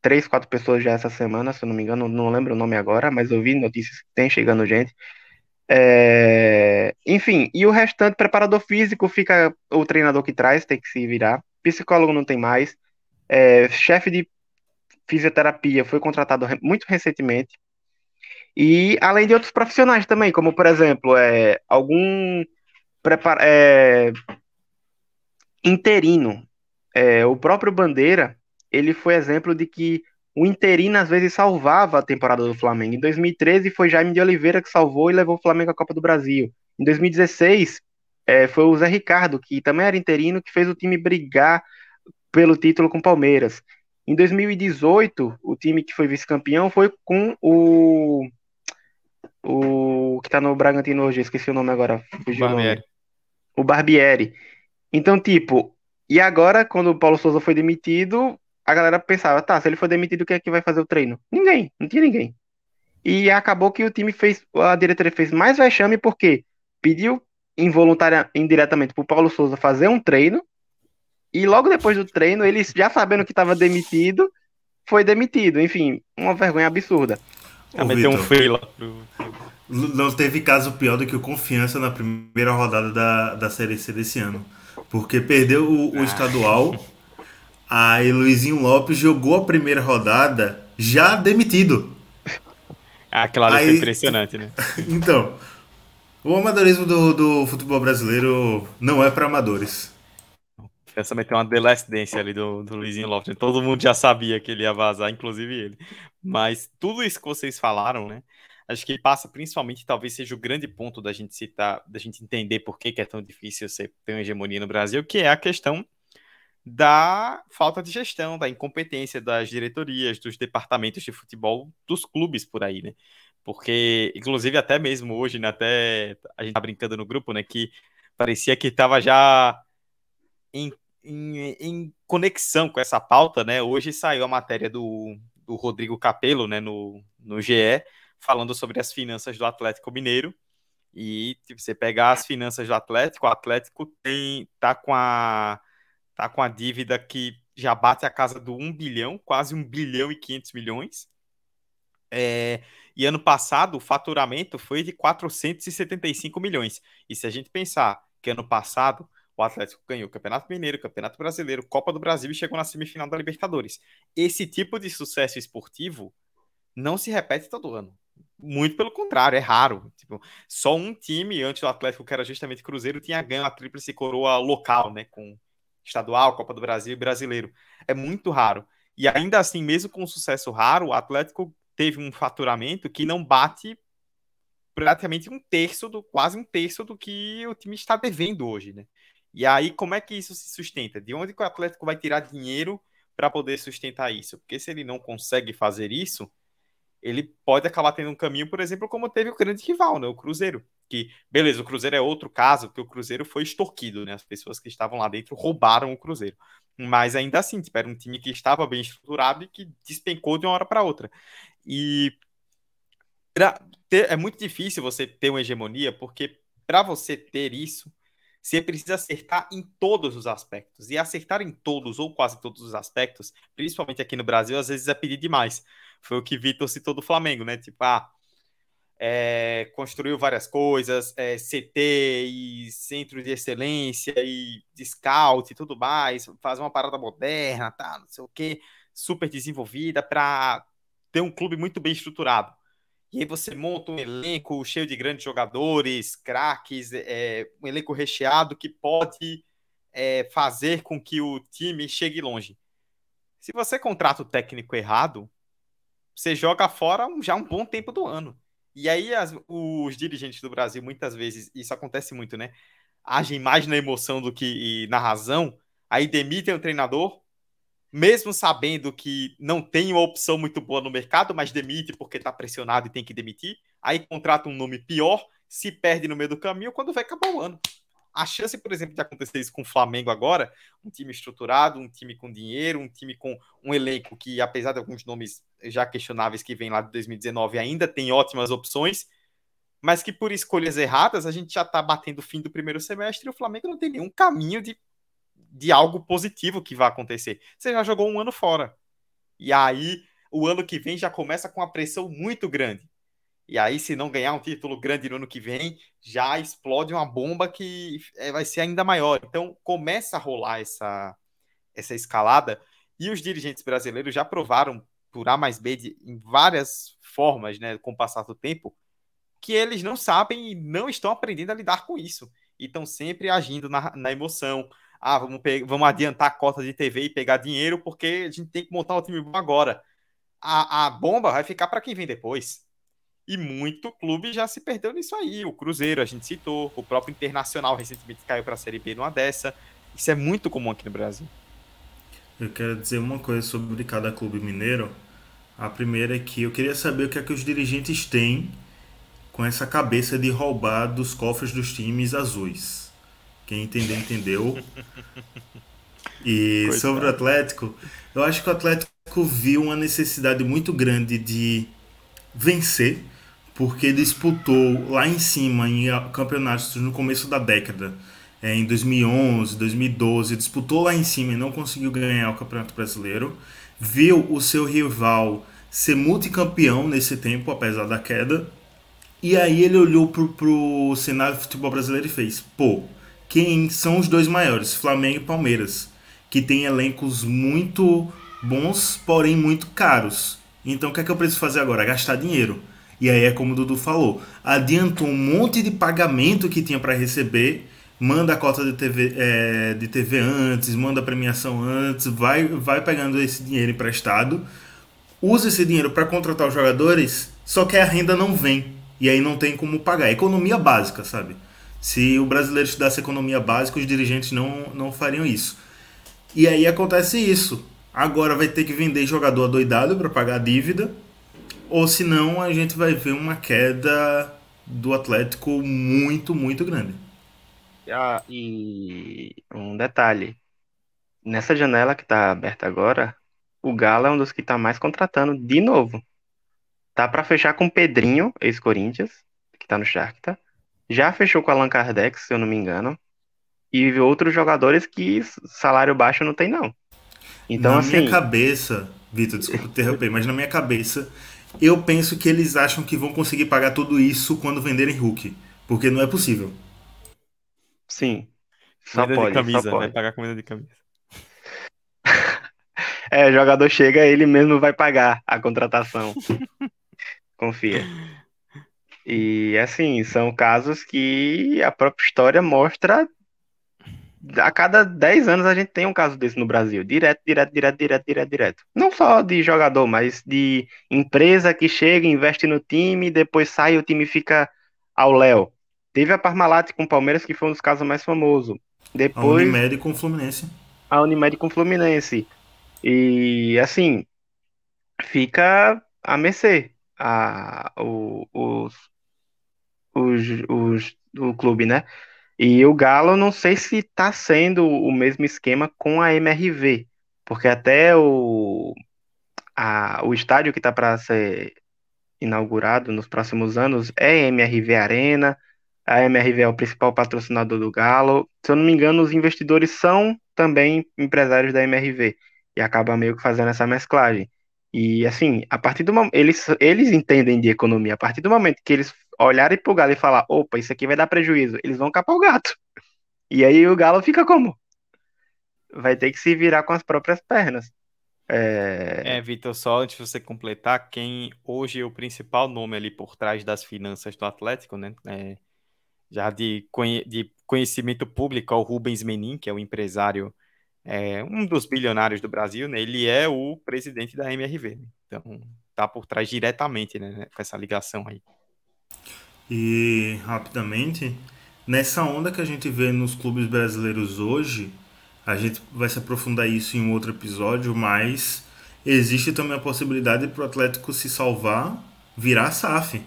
três, quatro pessoas já essa semana, se eu não me engano, não lembro o nome agora, mas eu vi notícias que tem chegando gente. É... Enfim, e o restante, preparador físico, fica o treinador que traz, tem que se virar. Psicólogo não tem mais. É... Chefe de fisioterapia foi contratado muito recentemente. E além de outros profissionais também, como por exemplo, é, algum prepara é, interino. É, o próprio Bandeira, ele foi exemplo de que o interino às vezes salvava a temporada do Flamengo. Em 2013 foi Jaime de Oliveira que salvou e levou o Flamengo à Copa do Brasil. Em 2016 é, foi o Zé Ricardo, que também era interino, que fez o time brigar pelo título com o Palmeiras. Em 2018, o time que foi vice-campeão foi com o. O que tá no Bragantino hoje, esqueci o nome agora. Fugiu Barbieri. O, o Barbieri. Então, tipo, e agora, quando o Paulo Souza foi demitido, a galera pensava, tá, se ele for demitido, quem é que vai fazer o treino? Ninguém, não tinha ninguém. E acabou que o time fez, a diretoria fez mais vexame porque pediu involuntária, indiretamente pro Paulo Souza fazer um treino, e logo depois do treino, ele já sabendo que estava demitido, foi demitido. Enfim, uma vergonha absurda. Ah, meteu um freio lá Não teve caso pior do que o Confiança na primeira rodada da, da Série C desse ano. Porque perdeu o, o ah. estadual Aí Luizinho Lopes jogou a primeira rodada já demitido. Ah, claro, Aí, foi impressionante, né? [laughs] então, o amadorismo do, do futebol brasileiro não é para amadores. Essa meteu uma The Last Dance ali do, do Luizinho Lopes. Né? Todo mundo já sabia que ele ia vazar, inclusive ele. Mas tudo isso que vocês falaram, né? Acho que passa principalmente, talvez seja o grande ponto da gente citar, da gente entender por que, que é tão difícil você ter uma hegemonia no Brasil, que é a questão da falta de gestão, da incompetência das diretorias, dos departamentos de futebol dos clubes por aí, né? Porque, inclusive, até mesmo hoje, né, até a gente tá brincando no grupo, né, que parecia que estava já em, em, em, conexão com essa pauta, né? Hoje saiu a matéria do, do Rodrigo Capello, né, no, no GE, falando sobre as finanças do Atlético Mineiro. E tipo, você pegar as finanças do Atlético, o Atlético tem tá com a tá com a dívida que já bate a casa do 1 bilhão, quase 1 bilhão e 500 milhões. É, e ano passado o faturamento foi de 475 milhões. E se a gente pensar que ano passado o Atlético ganhou o Campeonato Mineiro, Campeonato Brasileiro, Copa do Brasil e chegou na semifinal da Libertadores. Esse tipo de sucesso esportivo não se repete todo ano. Muito pelo contrário, é raro. Tipo, só um time antes do Atlético, que era justamente Cruzeiro, tinha ganho a tríplice coroa local, né? Com estadual, Copa do Brasil e brasileiro. É muito raro. E ainda assim, mesmo com um sucesso raro, o Atlético teve um faturamento que não bate praticamente um terço do quase um terço do que o time está devendo hoje, né? E aí como é que isso se sustenta? De onde o Atlético vai tirar dinheiro para poder sustentar isso? Porque se ele não consegue fazer isso, ele pode acabar tendo um caminho, por exemplo, como teve o grande rival, né, o Cruzeiro, que, beleza, o Cruzeiro é outro caso, porque o Cruzeiro foi extorquido, né? As pessoas que estavam lá dentro roubaram o Cruzeiro. Mas ainda assim, tipo, era um time que estava bem estruturado e que despencou de uma hora para outra. E é muito difícil você ter uma hegemonia, porque para você ter isso, você precisa acertar em todos os aspectos. E acertar em todos ou quase todos os aspectos, principalmente aqui no Brasil, às vezes é pedir demais. Foi o que Vitor citou do Flamengo, né? Tipo, ah, é, construiu várias coisas, é, CT e centro de excelência e scout e tudo mais, faz uma parada moderna, tá, não sei o que, super desenvolvida para ter um clube muito bem estruturado. E aí você monta um elenco cheio de grandes jogadores, craques, é, um elenco recheado que pode é, fazer com que o time chegue longe. Se você contrata o técnico errado, você joga fora já um bom tempo do ano. E aí as, os dirigentes do Brasil, muitas vezes, isso acontece muito, né? Agem mais na emoção do que na razão, aí demitem o treinador, mesmo sabendo que não tem uma opção muito boa no mercado, mas demite porque está pressionado e tem que demitir, aí contrata um nome pior, se perde no meio do caminho quando vai acabar o ano. A chance, por exemplo, de acontecer isso com o Flamengo agora, um time estruturado, um time com dinheiro, um time com um elenco que, apesar de alguns nomes já questionáveis que vem lá de 2019, ainda tem ótimas opções, mas que por escolhas erradas a gente já está batendo o fim do primeiro semestre e o Flamengo não tem nenhum caminho de, de algo positivo que vai acontecer. Você já jogou um ano fora. E aí, o ano que vem já começa com uma pressão muito grande. E aí, se não ganhar um título grande no ano que vem, já explode uma bomba que é, vai ser ainda maior. Então, começa a rolar essa, essa escalada. E os dirigentes brasileiros já provaram, por A mais B, de, em várias formas, né, com o passar do tempo, que eles não sabem e não estão aprendendo a lidar com isso. E estão sempre agindo na, na emoção. Ah, vamos, vamos adiantar a cota de TV e pegar dinheiro porque a gente tem que montar o time bom agora. A, a bomba vai ficar para quem vem depois. E muito clube já se perdeu nisso aí. O Cruzeiro, a gente citou, o próprio Internacional recentemente caiu para a Série B numa dessa. Isso é muito comum aqui no Brasil. Eu quero dizer uma coisa sobre cada clube mineiro. A primeira é que eu queria saber o que é que os dirigentes têm com essa cabeça de roubar dos cofres dos times azuis. Quem entender, entendeu. [laughs] E Coitado. sobre o Atlético, eu acho que o Atlético viu uma necessidade muito grande de vencer porque disputou lá em cima em campeonatos no começo da década, é, em 2011, 2012, disputou lá em cima e não conseguiu ganhar o Campeonato Brasileiro. Viu o seu rival ser multicampeão nesse tempo, apesar da queda. E aí ele olhou pro, pro cenário do futebol brasileiro e fez: pô, quem são os dois maiores, Flamengo e Palmeiras, que tem elencos muito bons, porém muito caros. Então o que é que eu preciso fazer agora? Gastar dinheiro. E aí é como o Dudu falou, adiantou um monte de pagamento que tinha para receber, manda a cota de TV, é, de TV antes, manda a premiação antes, vai, vai pegando esse dinheiro emprestado, usa esse dinheiro para contratar os jogadores, só que a renda não vem. E aí não tem como pagar. Economia básica, sabe? Se o brasileiro estudasse economia básica, os dirigentes não, não fariam isso. E aí acontece isso. Agora vai ter que vender jogador adoidado para pagar a dívida ou senão a gente vai ver uma queda do Atlético muito, muito grande. Ah, e um detalhe: nessa janela que está aberta agora, o Galo é um dos que está mais contratando de novo. Tá para fechar com o Pedrinho, ex-Corinthians, que está no Shakhtar. Já fechou com o Allan Kardec, se eu não me engano. E outros jogadores que salário baixo não tem, não. Então, na assim... minha cabeça, Vitor, desculpa interromper, mas na minha cabeça eu penso que eles acham que vão conseguir pagar tudo isso quando venderem Hulk. Porque não é possível. Sim. Só comida pode, de camisa, só vai pagar comida de camisa. [laughs] é, o jogador chega, ele mesmo vai pagar a contratação. [laughs] Confia. E assim, são casos que a própria história mostra a cada 10 anos a gente tem um caso desse no Brasil. Direto, direto, direto, direto, direto, direto. Não só de jogador, mas de empresa que chega, investe no time, depois sai e o time fica ao léu. Teve a Parmalat com o Palmeiras, que foi um dos casos mais famosos. Depois, a Unimed com o Fluminense. A Unimed com o Fluminense. E assim, fica a mercê. A, o, os, os, os, o clube, né? E o Galo, não sei se está sendo o mesmo esquema com a MRV, porque até o, a, o estádio que está para ser inaugurado nos próximos anos é MRV Arena. A MRV é o principal patrocinador do Galo. Se eu não me engano, os investidores são também empresários da MRV e acaba meio que fazendo essa mesclagem. E assim, a partir do momento eles eles entendem de economia, a partir do momento que eles olharem pro Galo e falar, opa, isso aqui vai dar prejuízo, eles vão capar o gato. E aí o Galo fica como? Vai ter que se virar com as próprias pernas. É, é Vitor, só antes de você completar, quem hoje é o principal nome ali por trás das finanças do Atlético, né? É, já de, de conhecimento público, é o Rubens Menin, que é o empresário, é, um dos bilionários do Brasil, né? Ele é o presidente da MRV. Né? Então, tá por trás diretamente, né? Com essa ligação aí. E rapidamente, nessa onda que a gente vê nos clubes brasileiros hoje, a gente vai se aprofundar isso em um outro episódio, mas existe também a possibilidade para o Atlético se salvar, virar SAF.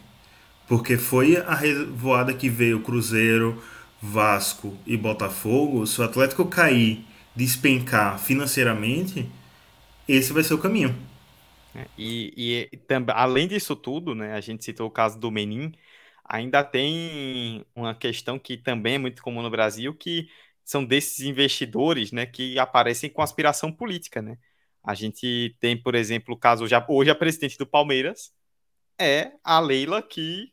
Porque foi a revoada que veio Cruzeiro, Vasco e Botafogo. Se o Atlético cair, despencar financeiramente, esse vai ser o caminho. É, e, e também, além disso tudo, né, a gente citou o caso do Menin, ainda tem uma questão que também é muito comum no Brasil, que são desses investidores, né, que aparecem com aspiração política, né? A gente tem, por exemplo, o caso já hoje a presidente do Palmeiras é a Leila que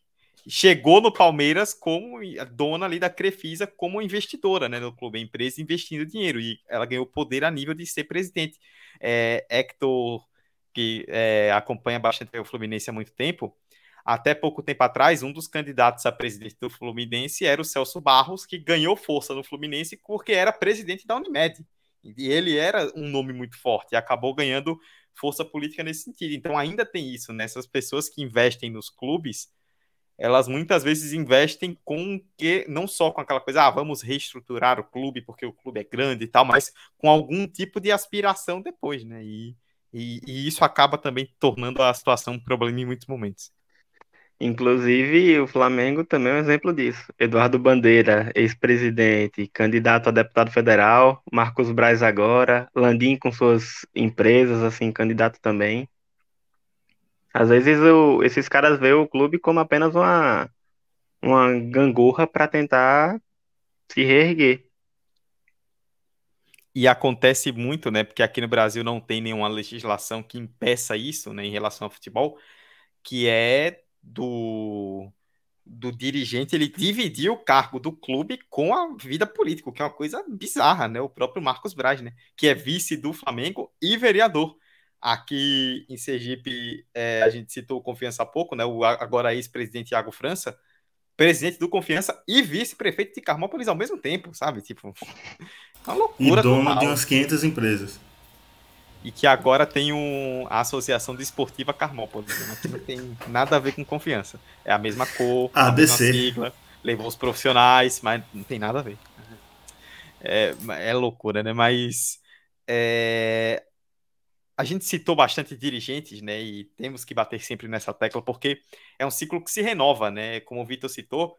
chegou no Palmeiras como dona ali da Crefisa como investidora, né, no clube, empresa investindo dinheiro e ela ganhou poder a nível de ser presidente. É, Hector que é, acompanha bastante o Fluminense há muito tempo, até pouco tempo atrás, um dos candidatos a presidente do Fluminense era o Celso Barros, que ganhou força no Fluminense porque era presidente da Unimed. E ele era um nome muito forte e acabou ganhando força política nesse sentido. Então ainda tem isso, né? Essas pessoas que investem nos clubes, elas muitas vezes investem com que não só com aquela coisa, ah, vamos reestruturar o clube porque o clube é grande e tal, mas com algum tipo de aspiração depois, né? E, e, e isso acaba também tornando a situação um problema em muitos momentos. Inclusive, o Flamengo também é um exemplo disso. Eduardo Bandeira, ex-presidente, candidato a deputado federal, Marcos Braz agora, Landim com suas empresas, assim, candidato também. Às vezes o, esses caras veem o clube como apenas uma, uma gangorra para tentar se reerguer. E acontece muito, né? Porque aqui no Brasil não tem nenhuma legislação que impeça isso, né, em relação ao futebol, que é do, do dirigente ele dividir o cargo do clube com a vida política, que é uma coisa bizarra, né? O próprio Marcos Braz, né? Que é vice do Flamengo e vereador. Aqui em Sergipe, é, a gente citou Confiança há pouco, né? O agora ex-presidente Iago França, presidente do Confiança e vice-prefeito de Carmópolis ao mesmo tempo, sabe? Tipo, [laughs] uma loucura. E dono total. de umas 500 empresas. E que agora tem um, a Associação Desportiva Carmópolis, né? que não tem nada a ver com confiança. É a mesma cor, a, a mesma sigla, levou os profissionais, mas não tem nada a ver. É, é loucura, né? Mas é, a gente citou bastante dirigentes, né? E temos que bater sempre nessa tecla, porque é um ciclo que se renova, né? Como o Vitor citou,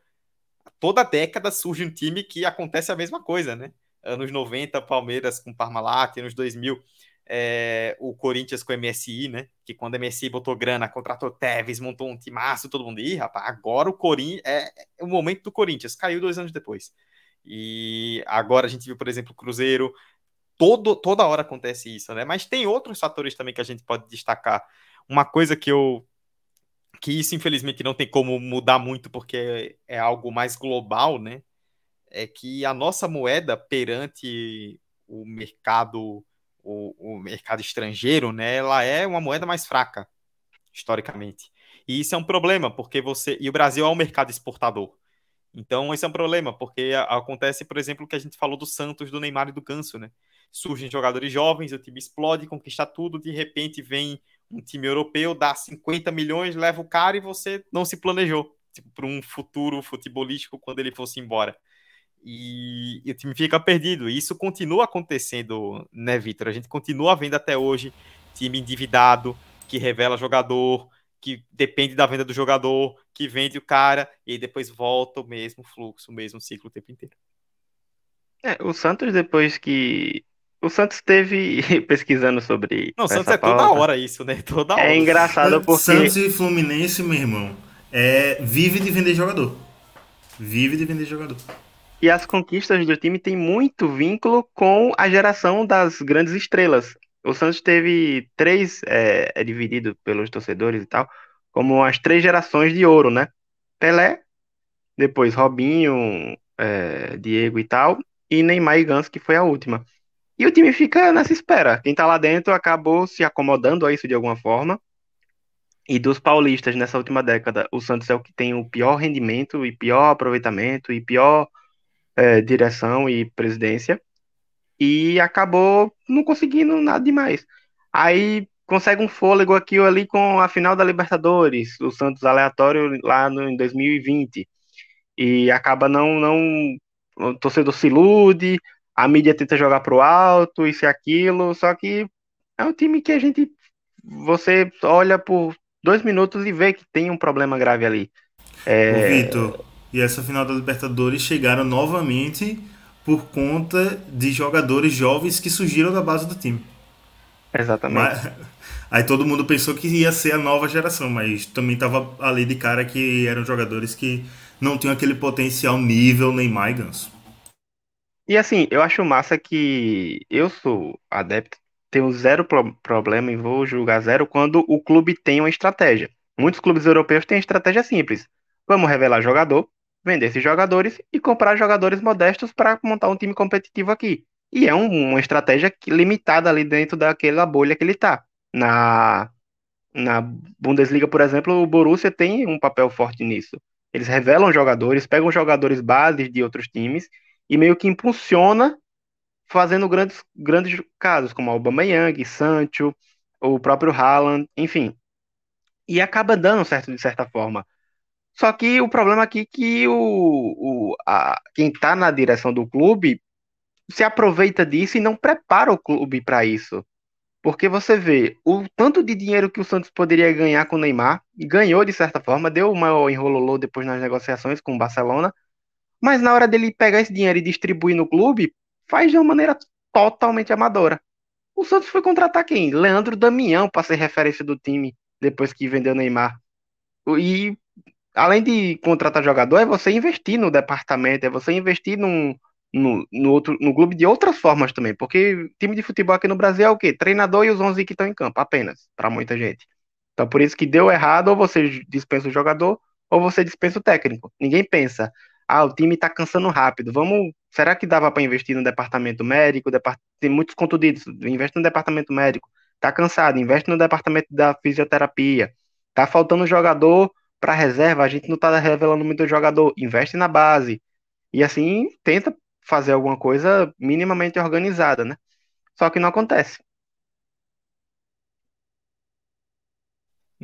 toda década surge um time que acontece a mesma coisa, né? Anos 90, Palmeiras com Parmalat, anos 2000, é, o Corinthians com MSI, né? Que quando o MSI botou grana, contratou Tevez, montou um timaço, todo mundo, ih, rapaz, agora o Corinthians é, é o momento do Corinthians, caiu dois anos depois. E agora a gente viu, por exemplo, o Cruzeiro, todo, toda hora acontece isso, né? Mas tem outros fatores também que a gente pode destacar. Uma coisa que eu que isso infelizmente não tem como mudar muito porque é, algo mais global, né? É que a nossa moeda perante o mercado o, o mercado estrangeiro, né, ela é uma moeda mais fraca, historicamente. E isso é um problema, porque você. E o Brasil é um mercado exportador. Então, esse é um problema, porque acontece, por exemplo, o que a gente falou do Santos, do Neymar e do Ganso, né? Surgem jogadores jovens, o time explode, conquista tudo, de repente vem um time europeu, dá 50 milhões, leva o cara e você não se planejou tipo, para um futuro futebolístico quando ele fosse embora e, e, o time fica perdido. E isso continua acontecendo, né, Vitor? A gente continua vendo até hoje time endividado, que revela jogador, que depende da venda do jogador, que vende o cara e depois volta o mesmo fluxo, o mesmo ciclo o tempo inteiro. É, o Santos, depois que. O Santos teve [laughs] pesquisando sobre. Não, o Santos é pauta. toda hora isso, né? Toda é hora. É engraçado porque. Santos e Fluminense, meu irmão, é... vive de vender jogador. Vive de vender jogador. E as conquistas do time têm muito vínculo com a geração das grandes estrelas. O Santos teve três, é, é dividido pelos torcedores e tal, como as três gerações de ouro, né? Pelé, depois Robinho, é, Diego e tal, e Neymar e Ganso, que foi a última. E o time fica nessa espera. Quem tá lá dentro acabou se acomodando a isso de alguma forma. E dos paulistas nessa última década, o Santos é o que tem o pior rendimento e pior aproveitamento e pior é, direção e presidência e acabou não conseguindo nada demais. Aí consegue um fôlego aqui ou ali com a final da Libertadores, o Santos aleatório lá no, em 2020. E acaba não, não. O torcedor se ilude, a mídia tenta jogar pro alto, isso e aquilo, só que é um time que a gente. Você olha por dois minutos e vê que tem um problema grave ali. É... Vitor, e essa final da Libertadores chegaram novamente por conta de jogadores jovens que surgiram da base do time. Exatamente. Mas, [laughs] aí todo mundo pensou que ia ser a nova geração, mas também tava ali de cara que eram jogadores que não tinham aquele potencial nível Neymar e Ganso. E assim, eu acho massa que eu sou adepto, tenho zero pro problema e vou julgar zero quando o clube tem uma estratégia. Muitos clubes europeus têm estratégia simples. Vamos revelar jogador, vender esses jogadores e comprar jogadores modestos para montar um time competitivo aqui. E é um, uma estratégia limitada ali dentro daquela bolha que ele está. Na, na Bundesliga, por exemplo, o Borussia tem um papel forte nisso. Eles revelam jogadores, pegam jogadores bases de outros times e meio que impulsiona fazendo grandes, grandes casos, como Aubameyang, Sancho, o próprio Haaland, enfim. E acaba dando certo de certa forma. Só que o problema aqui é que o, o, a, quem está na direção do clube se aproveita disso e não prepara o clube para isso. Porque você vê o tanto de dinheiro que o Santos poderia ganhar com o Neymar, ganhou de certa forma, deu o maior enrololô depois nas negociações com o Barcelona, mas na hora dele pegar esse dinheiro e distribuir no clube, faz de uma maneira totalmente amadora. O Santos foi contratar quem? Leandro Damião para ser referência do time depois que vendeu Neymar. E além de contratar jogador, é você investir no departamento, é você investir num, no, no, outro, no clube de outras formas também, porque time de futebol aqui no Brasil é o quê? Treinador e os 11 que estão em campo, apenas, para muita gente. Então, por isso que deu errado, ou você dispensa o jogador, ou você dispensa o técnico. Ninguém pensa, ah, o time está cansando rápido, vamos, será que dava para investir no departamento médico? Tem muitos contundidos, investe no departamento médico. Tá cansado, investe no departamento da fisioterapia. Tá faltando jogador para reserva, a gente não tá revelando muito jogador, investe na base. E assim, tenta fazer alguma coisa minimamente organizada, né? Só que não acontece.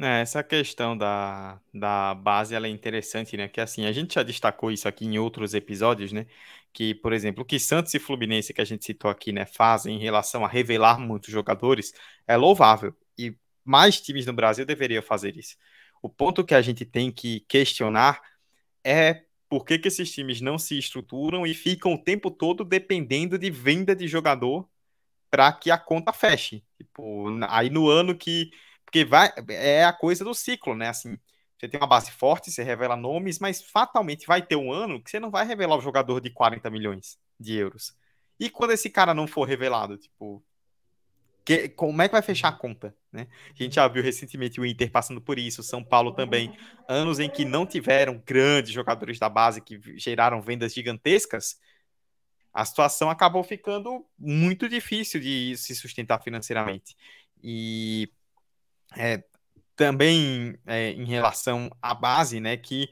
É, essa questão da, da base ela é interessante, né? Que assim, a gente já destacou isso aqui em outros episódios, né? Que, por exemplo, o que Santos e Fluminense, que a gente citou aqui, né, fazem em relação a revelar muitos jogadores é louvável. E mais times no Brasil deveriam fazer isso. O ponto que a gente tem que questionar é por que, que esses times não se estruturam e ficam o tempo todo dependendo de venda de jogador para que a conta feche. Tipo, aí no ano que. Porque vai, é a coisa do ciclo, né? Assim, você tem uma base forte, você revela nomes, mas fatalmente vai ter um ano que você não vai revelar o jogador de 40 milhões de euros. E quando esse cara não for revelado, tipo, que, como é que vai fechar a conta? Né? A gente já viu recentemente o Inter passando por isso, São Paulo também, anos em que não tiveram grandes jogadores da base que geraram vendas gigantescas, a situação acabou ficando muito difícil de se sustentar financeiramente. E é, também é, em relação à base, né, que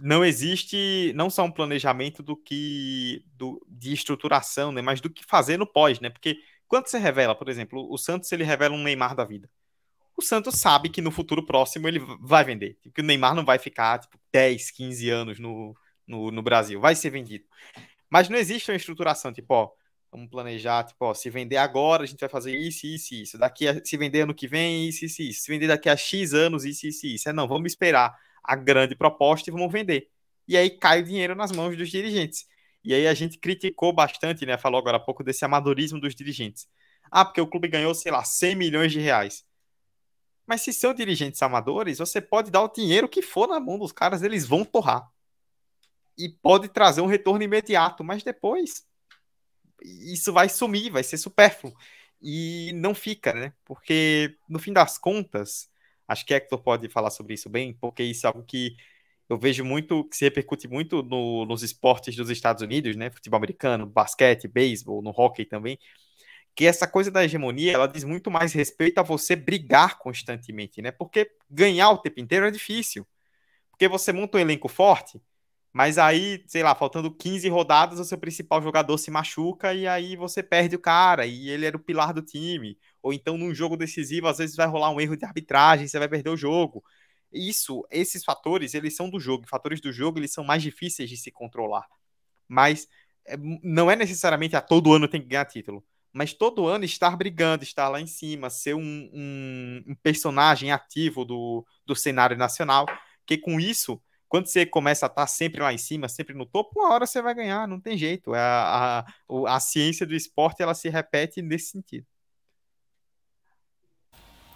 não existe não só um planejamento do que do, de estruturação, né, mas do que fazer no pós, né? Porque quando você revela, por exemplo, o Santos ele revela um Neymar da vida. O Santos sabe que no futuro próximo ele vai vender. Que o Neymar não vai ficar tipo, 10, 15 anos no, no, no Brasil. Vai ser vendido. Mas não existe uma estruturação, tipo, ó, vamos planejar, tipo, ó, se vender agora, a gente vai fazer isso, isso, isso. Daqui a, se vender ano que vem, isso, isso, isso. Se vender daqui a X anos, isso, isso, isso. É não, vamos esperar a grande proposta e vamos vender. E aí cai o dinheiro nas mãos dos dirigentes. E aí a gente criticou bastante, né? Falou agora há pouco desse amadorismo dos dirigentes. Ah, porque o clube ganhou, sei lá, 100 milhões de reais. Mas se são dirigentes amadores, você pode dar o dinheiro que for na mão dos caras, eles vão torrar. E pode trazer um retorno imediato, mas depois isso vai sumir, vai ser supérfluo. E não fica, né? Porque no fim das contas, acho que Hector pode falar sobre isso bem, porque isso é algo que eu vejo muito que se repercute muito no, nos esportes dos Estados Unidos, né? Futebol americano, basquete, beisebol, no hockey também. Que essa coisa da hegemonia, ela diz muito mais respeito a você brigar constantemente, né? Porque ganhar o tempo inteiro é difícil. Porque você monta um elenco forte, mas aí, sei lá, faltando 15 rodadas, o seu principal jogador se machuca e aí você perde o cara, e ele era o pilar do time. ou então num jogo decisivo, às vezes vai rolar um erro de arbitragem, você vai perder o jogo. Isso, esses fatores, eles são do jogo. Fatores do jogo, eles são mais difíceis de se controlar. Mas é, não é necessariamente a todo ano tem que ganhar título. Mas todo ano estar brigando, estar lá em cima, ser um, um, um personagem ativo do, do cenário nacional, que com isso quando você começa a estar sempre lá em cima, sempre no topo, uma hora você vai ganhar, não tem jeito. É a, a, a ciência do esporte ela se repete nesse sentido.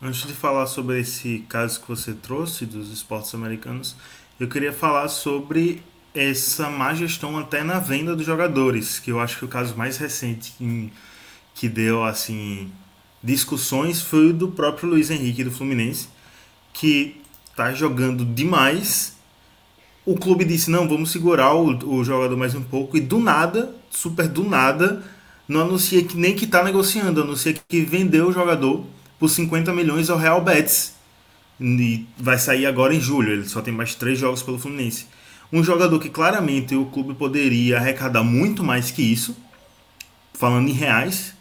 Antes de falar sobre esse caso que você trouxe dos esportes americanos, eu queria falar sobre essa má gestão até na venda dos jogadores, que eu acho que o caso mais recente em, que deu assim discussões foi o do próprio Luiz Henrique do Fluminense, que tá jogando demais o clube disse: não, vamos segurar o, o jogador mais um pouco, e do nada, super do nada, não anuncia que nem que está negociando, anuncia que vendeu o jogador por 50 milhões ao Real Betis. E vai sair agora em julho, ele só tem mais três jogos pelo Fluminense. Um jogador que claramente o clube poderia arrecadar muito mais que isso, falando em reais,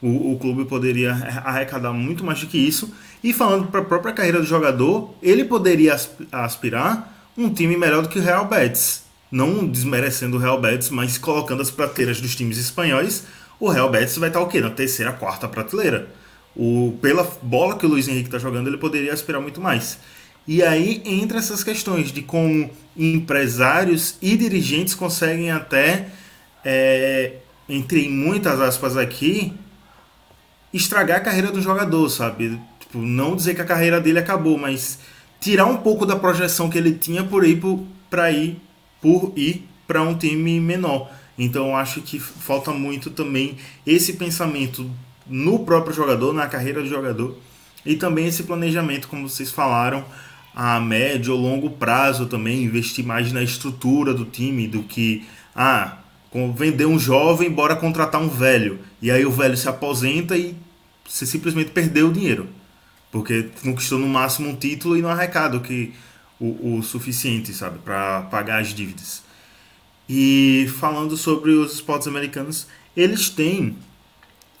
o, o clube poderia arrecadar muito mais do que isso. E falando para a própria carreira do jogador, ele poderia aspirar um time melhor do que o Real Betis. Não desmerecendo o Real Betis, mas colocando as prateleiras dos times espanhóis, o Real Betis vai estar o quê? Na terceira, quarta prateleira. O, pela bola que o Luiz Henrique está jogando, ele poderia aspirar muito mais. E aí entra essas questões de como empresários e dirigentes conseguem até, é, entre muitas aspas aqui, estragar a carreira do jogador, sabe? Tipo, não dizer que a carreira dele acabou, mas tirar um pouco da projeção que ele tinha por ir para ir por ir para um time menor. Então acho que falta muito também esse pensamento no próprio jogador, na carreira do jogador, e também esse planejamento, como vocês falaram, a médio ou longo prazo também, investir mais na estrutura do time do que ah, vender um jovem, bora contratar um velho. E aí o velho se aposenta e você simplesmente perdeu o dinheiro. Porque conquistou no máximo um título e não arrecada que, o, o suficiente, sabe, para pagar as dívidas. E falando sobre os esportes americanos, eles têm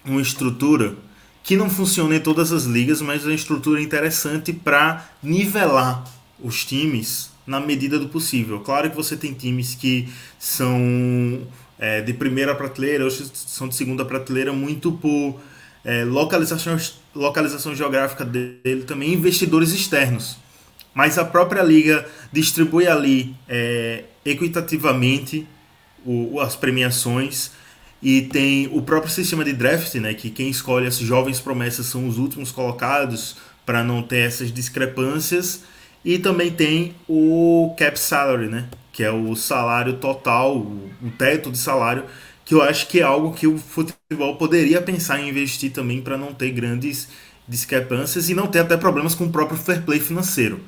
uma estrutura que não funciona em todas as ligas, mas é uma estrutura interessante para nivelar os times na medida do possível. Claro que você tem times que são é, de primeira prateleira, outros são de segunda prateleira, muito por é, localização, localização geográfica dele também, investidores externos. Mas a própria liga distribui ali é, equitativamente o, as premiações e tem o próprio sistema de draft, né, que quem escolhe as jovens promessas são os últimos colocados para não ter essas discrepâncias e também tem o cap salary, né, que é o salário total, o, teto de salário que eu acho que é algo que o futebol poderia pensar em investir também para não ter grandes discrepâncias e não ter até problemas com o próprio fair play financeiro.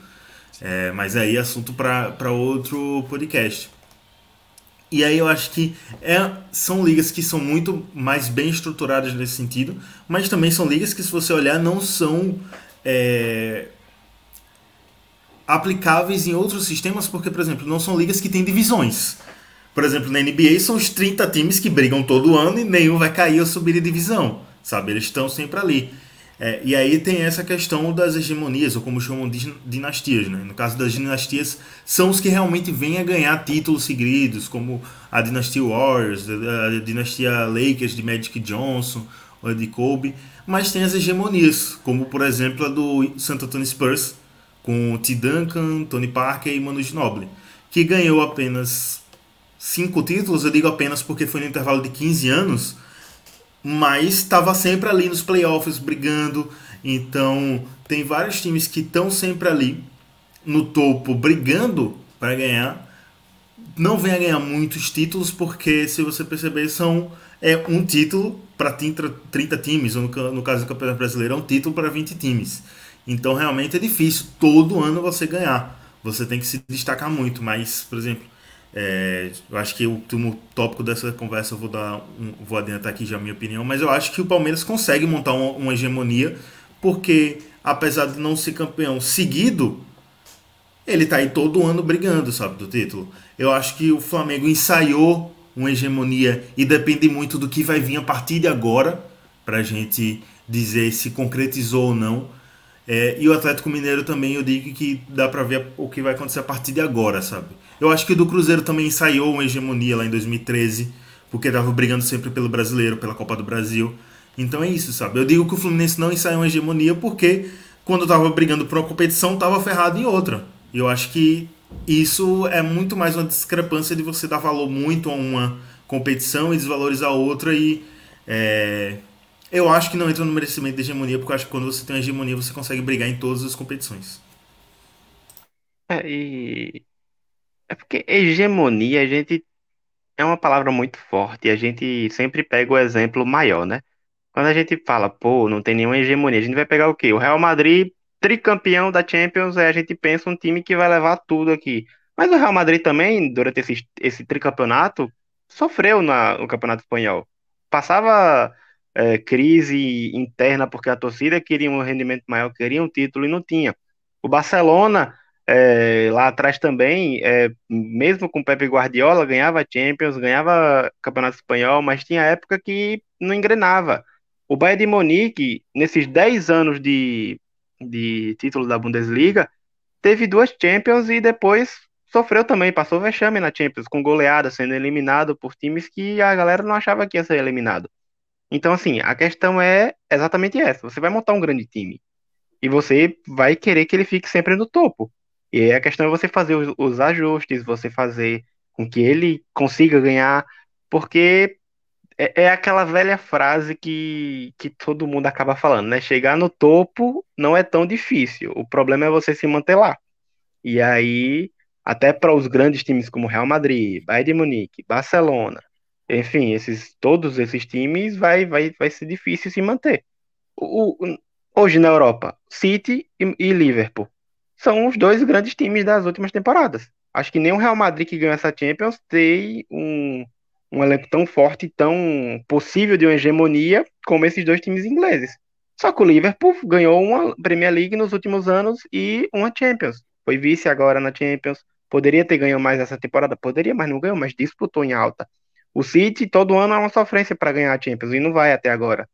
É, mas aí é assunto para outro podcast. E aí eu acho que é, são ligas que são muito mais bem estruturadas nesse sentido, mas também são ligas que, se você olhar, não são é, aplicáveis em outros sistemas, porque, por exemplo, não são ligas que têm divisões. Por exemplo, na NBA são os 30 times que brigam todo ano e nenhum vai cair ou subir de divisão, sabe? Eles estão sempre ali. É, e aí tem essa questão das hegemonias, ou como chamam de dinastias, né? No caso das dinastias, são os que realmente vêm a ganhar títulos seguidos, como a dinastia Warriors, a dinastia Lakers de Magic Johnson, ou de Kobe. Mas tem as hegemonias, como por exemplo a do Santo Antonio Spurs, com T. Duncan, Tony Parker e Manu Ginobili, que ganhou apenas cinco títulos, eu digo apenas porque foi no intervalo de 15 anos, mas estava sempre ali nos playoffs brigando. Então, tem vários times que estão sempre ali no topo brigando para ganhar. Não vem a ganhar muitos títulos, porque se você perceber, são é um título para 30, 30 times, ou no caso do Campeonato Brasileiro, é um título para 20 times. Então, realmente é difícil todo ano você ganhar. Você tem que se destacar muito, mas, por exemplo, é, eu acho que o último tópico dessa conversa eu vou dar um, vou adiantar aqui já a minha opinião, mas eu acho que o Palmeiras consegue montar uma, uma hegemonia, porque apesar de não ser campeão seguido, ele tá aí todo ano brigando, sabe, do título. Eu acho que o Flamengo ensaiou uma hegemonia e depende muito do que vai vir a partir de agora pra gente dizer se concretizou ou não. É, e o Atlético Mineiro também, eu digo que dá pra ver o que vai acontecer a partir de agora, sabe? Eu acho que do Cruzeiro também ensaiou uma hegemonia lá em 2013, porque tava brigando sempre pelo brasileiro, pela Copa do Brasil. Então é isso, sabe? Eu digo que o Fluminense não ensaiou uma hegemonia porque quando tava brigando por uma competição, tava ferrado em outra. E eu acho que isso é muito mais uma discrepância de você dar valor muito a uma competição e desvalorizar outra e é, eu acho que não entra no merecimento de hegemonia, porque eu acho que quando você tem hegemonia, você consegue brigar em todas as competições. É, e é porque hegemonia, a gente é uma palavra muito forte, e a gente sempre pega o exemplo maior, né? Quando a gente fala, pô, não tem nenhuma hegemonia, a gente vai pegar o quê? O Real Madrid, tricampeão da Champions, aí a gente pensa um time que vai levar tudo aqui. Mas o Real Madrid também, durante esse, esse tricampeonato, sofreu na, no Campeonato Espanhol. Passava é, crise interna porque a torcida queria um rendimento maior, queria um título e não tinha. O Barcelona, é, lá atrás também, é, mesmo com Pepe Guardiola, ganhava Champions, ganhava Campeonato Espanhol, mas tinha época que não engrenava. O Bayern de Munique, nesses 10 anos de, de título da Bundesliga, teve duas Champions e depois sofreu também, passou vexame na Champions, com goleada, sendo eliminado por times que a galera não achava que ia ser eliminado. Então, assim, a questão é exatamente essa. Você vai montar um grande time e você vai querer que ele fique sempre no topo. E a questão é você fazer os, os ajustes, você fazer com que ele consiga ganhar, porque é, é aquela velha frase que, que todo mundo acaba falando, né? Chegar no topo não é tão difícil. O problema é você se manter lá. E aí, até para os grandes times como Real Madrid, Bayern de Munique, Barcelona, enfim, esses, todos esses times vai, vai, vai ser difícil se manter. O, o, hoje na Europa, City e, e, Liverpool são os dois grandes times das últimas temporadas. Acho que nem o Real Madrid que ganhou essa Champions tem um, um elenco tão forte, tão possível de uma hegemonia como esses dois times ingleses. Só que o Liverpool ganhou uma Premier League nos últimos anos e uma Champions. Foi vice agora na Champions. Poderia ter ganho mais essa temporada? Poderia, mas não ganhou, mas disputou em alta. O City todo ano é uma sofrência para ganhar a Champions e não vai até agora.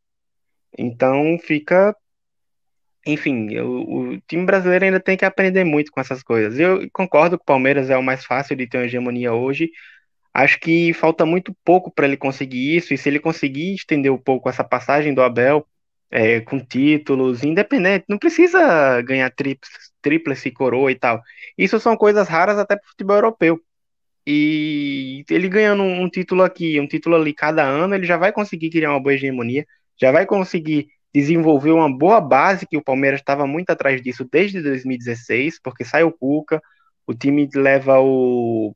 Então fica. Enfim, o, o, time brasileiro ainda tem que aprender muito com essas coisas. Eu concordo que o Palmeiras é o mais fácil de ter uma hegemonia hoje. Acho que falta muito pouco para ele conseguir isso, e se ele conseguir estender um pouco essa passagem do Abel é, com títulos, independente, não precisa ganhar tríplice coroa e tal. Isso são coisas raras até para o futebol europeu. E ele ganhando um título aqui, um título ali cada ano, ele já vai conseguir criar uma boa hegemonia, já vai conseguir desenvolver uma boa base, que o Palmeiras estava muito atrás disso desde 2016, porque sai o Cuca, o time leva o.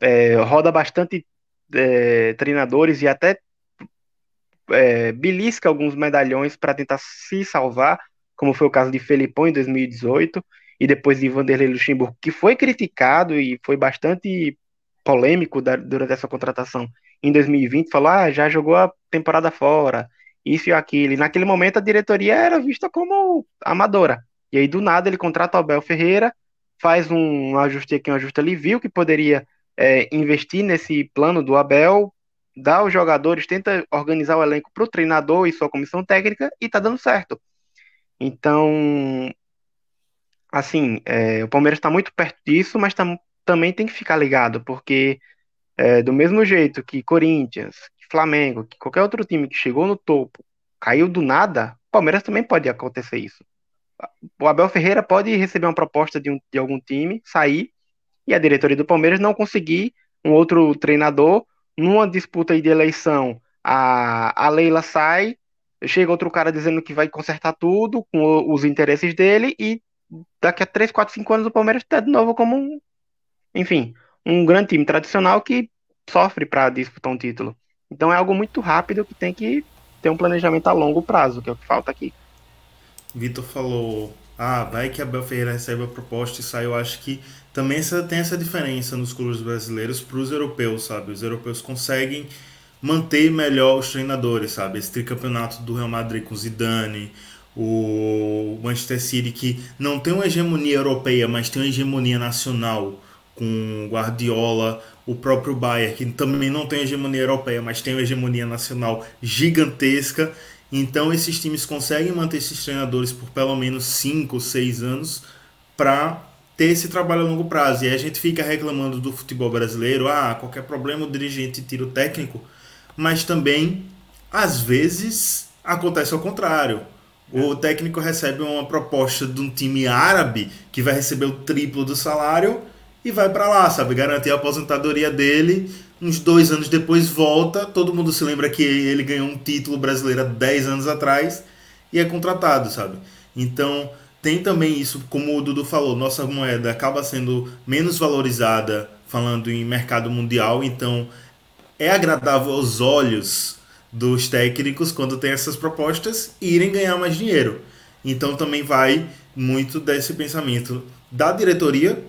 É, roda bastante é, treinadores e até é, belisca alguns medalhões para tentar se salvar, como foi o caso de Felipão em 2018, e depois de Vanderlei Luxemburgo, que foi criticado e foi bastante polêmico da, durante essa contratação em 2020, falou: ah, já jogou a temporada fora, isso e aquilo. E naquele momento a diretoria era vista como amadora. E aí, do nada, ele contrata o Abel Ferreira, faz um ajuste aqui, um ajuste ali, viu que poderia é, investir nesse plano do Abel, dá os jogadores, tenta organizar o elenco para o treinador e sua comissão técnica, e tá dando certo. Então, assim, é, o Palmeiras está muito perto disso, mas está também tem que ficar ligado, porque é, do mesmo jeito que Corinthians, que Flamengo, que qualquer outro time que chegou no topo caiu do nada, Palmeiras também pode acontecer isso. O Abel Ferreira pode receber uma proposta de, um, de algum time, sair, e a diretoria do Palmeiras não conseguir um outro treinador numa disputa de eleição. A, a Leila sai, chega outro cara dizendo que vai consertar tudo com os interesses dele, e daqui a 3, 4, 5 anos o Palmeiras está de novo como um, enfim, um grande time tradicional que sofre para disputar um título. Então é algo muito rápido que tem que ter um planejamento a longo prazo, que é o que falta aqui. Vitor falou, ah, vai que a Bel Ferreira recebe a proposta e sai. Eu acho que também essa, tem essa diferença nos clubes brasileiros para os europeus, sabe? Os europeus conseguem manter melhor os treinadores, sabe? Esse tricampeonato do Real Madrid com Zidane, o Manchester City que não tem uma hegemonia europeia, mas tem uma hegemonia nacional com Guardiola, o próprio Bayern, que também não tem hegemonia europeia, mas tem uma hegemonia nacional gigantesca. Então esses times conseguem manter esses treinadores por pelo menos 5, 6 anos para ter esse trabalho a longo prazo. E a gente fica reclamando do futebol brasileiro, ah, qualquer problema o dirigente tira o técnico, mas também às vezes acontece ao contrário. O técnico recebe uma proposta de um time árabe que vai receber o triplo do salário e vai para lá, sabe? Garantir a aposentadoria dele. Uns dois anos depois volta. Todo mundo se lembra que ele ganhou um título brasileiro há 10 anos atrás e é contratado, sabe? Então tem também isso, como o Dudu falou, nossa moeda acaba sendo menos valorizada falando em mercado mundial, então é agradável aos olhos dos técnicos quando tem essas propostas irem ganhar mais dinheiro. Então também vai muito desse pensamento da diretoria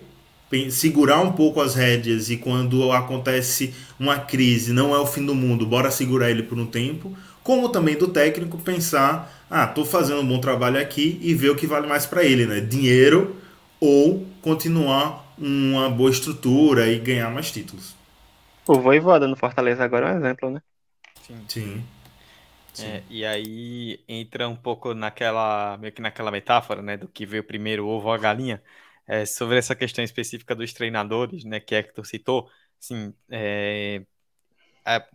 segurar um pouco as rédeas e quando acontece uma crise não é o fim do mundo, bora segurar ele por um tempo, como também do técnico pensar, ah, tô fazendo um bom trabalho aqui e ver o que vale mais para ele, né? Dinheiro ou continuar uma boa estrutura e ganhar mais títulos. O Voivoda no Fortaleza agora é um exemplo, né? Sim. Sim. É, e aí entra um pouco naquela, meio que naquela metáfora, né, do que veio primeiro o ovo ou a galinha, é, sobre essa questão específica dos treinadores, né, que é que tu citou, assim, é, é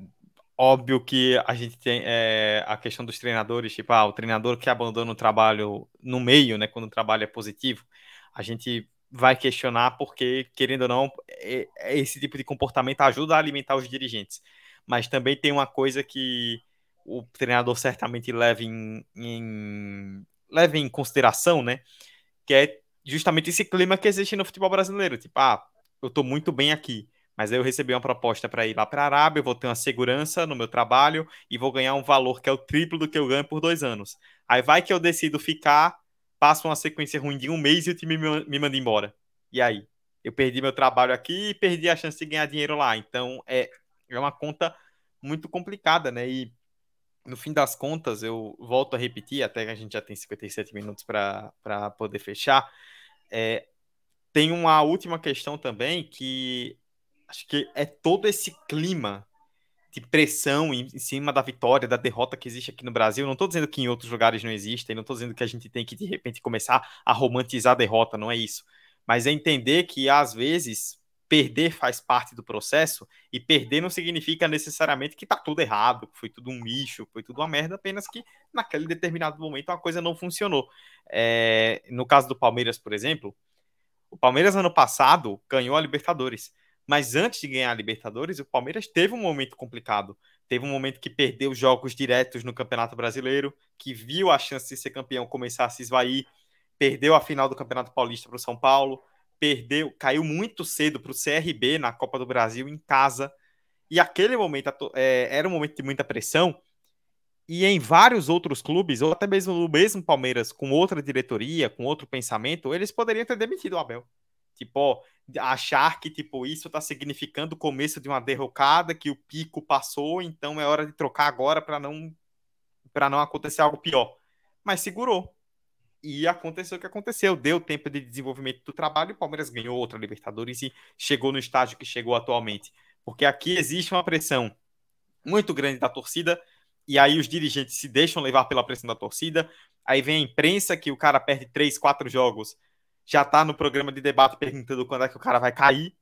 óbvio que a gente tem é, a questão dos treinadores, tipo, ah, o treinador que abandona o trabalho no meio, né, quando o trabalho é positivo, a gente vai questionar porque, querendo ou não, é, é, esse tipo de comportamento ajuda a alimentar os dirigentes. Mas também tem uma coisa que o treinador certamente leva em, em, leva em consideração, né? Que é justamente esse clima que existe no futebol brasileiro. Tipo, ah, eu tô muito bem aqui, mas aí eu recebi uma proposta para ir lá para a Arábia, eu vou ter uma segurança no meu trabalho e vou ganhar um valor que é o triplo do que eu ganho por dois anos. Aí vai que eu decido ficar, passo uma sequência ruim de um mês e o time me, me manda embora. E aí? Eu perdi meu trabalho aqui e perdi a chance de ganhar dinheiro lá. Então é, é uma conta muito complicada, né? E no fim das contas, eu volto a repetir, até que a gente já tem 57 minutos para poder fechar. É, tem uma última questão também que acho que é todo esse clima de pressão em, em cima da vitória, da derrota que existe aqui no Brasil. Não estou dizendo que em outros lugares não existem, não estou dizendo que a gente tem que de repente começar a romantizar a derrota, não é isso. Mas é entender que às vezes perder faz parte do processo e perder não significa necessariamente que tá tudo errado, que foi tudo um lixo, foi tudo uma merda, apenas que naquele determinado momento a coisa não funcionou. É, no caso do Palmeiras, por exemplo, o Palmeiras ano passado ganhou a Libertadores, mas antes de ganhar a Libertadores, o Palmeiras teve um momento complicado. Teve um momento que perdeu jogos diretos no Campeonato Brasileiro, que viu a chance de ser campeão começar a se esvair, perdeu a final do Campeonato Paulista para o São Paulo, perdeu, caiu muito cedo para o CRB na Copa do Brasil em casa. E aquele momento é, era um momento de muita pressão. E em vários outros clubes, ou até mesmo no mesmo Palmeiras, com outra diretoria, com outro pensamento, eles poderiam ter demitido o Abel. Tipo, achar que tipo isso está significando o começo de uma derrocada, que o pico passou, então é hora de trocar agora para não para não acontecer algo pior. Mas segurou. E aconteceu o que aconteceu. Deu tempo de desenvolvimento do trabalho o Palmeiras ganhou outra Libertadores e chegou no estágio que chegou atualmente. Porque aqui existe uma pressão muito grande da torcida e aí os dirigentes se deixam levar pela pressão da torcida. Aí vem a imprensa que o cara perde três, quatro jogos, já tá no programa de debate perguntando quando é que o cara vai cair.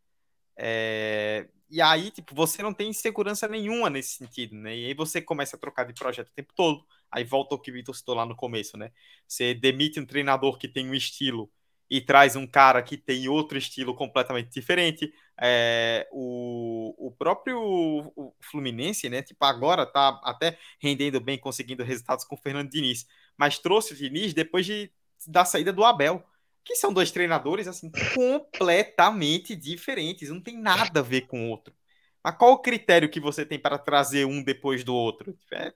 É... E aí, tipo, você não tem segurança nenhuma nesse sentido, né? E aí você começa a trocar de projeto o tempo todo. Aí volta o que o Vitor citou lá no começo, né? Você demite um treinador que tem um estilo e traz um cara que tem outro estilo completamente diferente. É, o, o próprio o Fluminense, né? Tipo, agora tá até rendendo bem, conseguindo resultados com o Fernando Diniz. Mas trouxe o Diniz depois de, da saída do Abel que são dois treinadores assim completamente diferentes, não tem nada a ver com o outro. Mas qual o critério que você tem para trazer um depois do outro? É...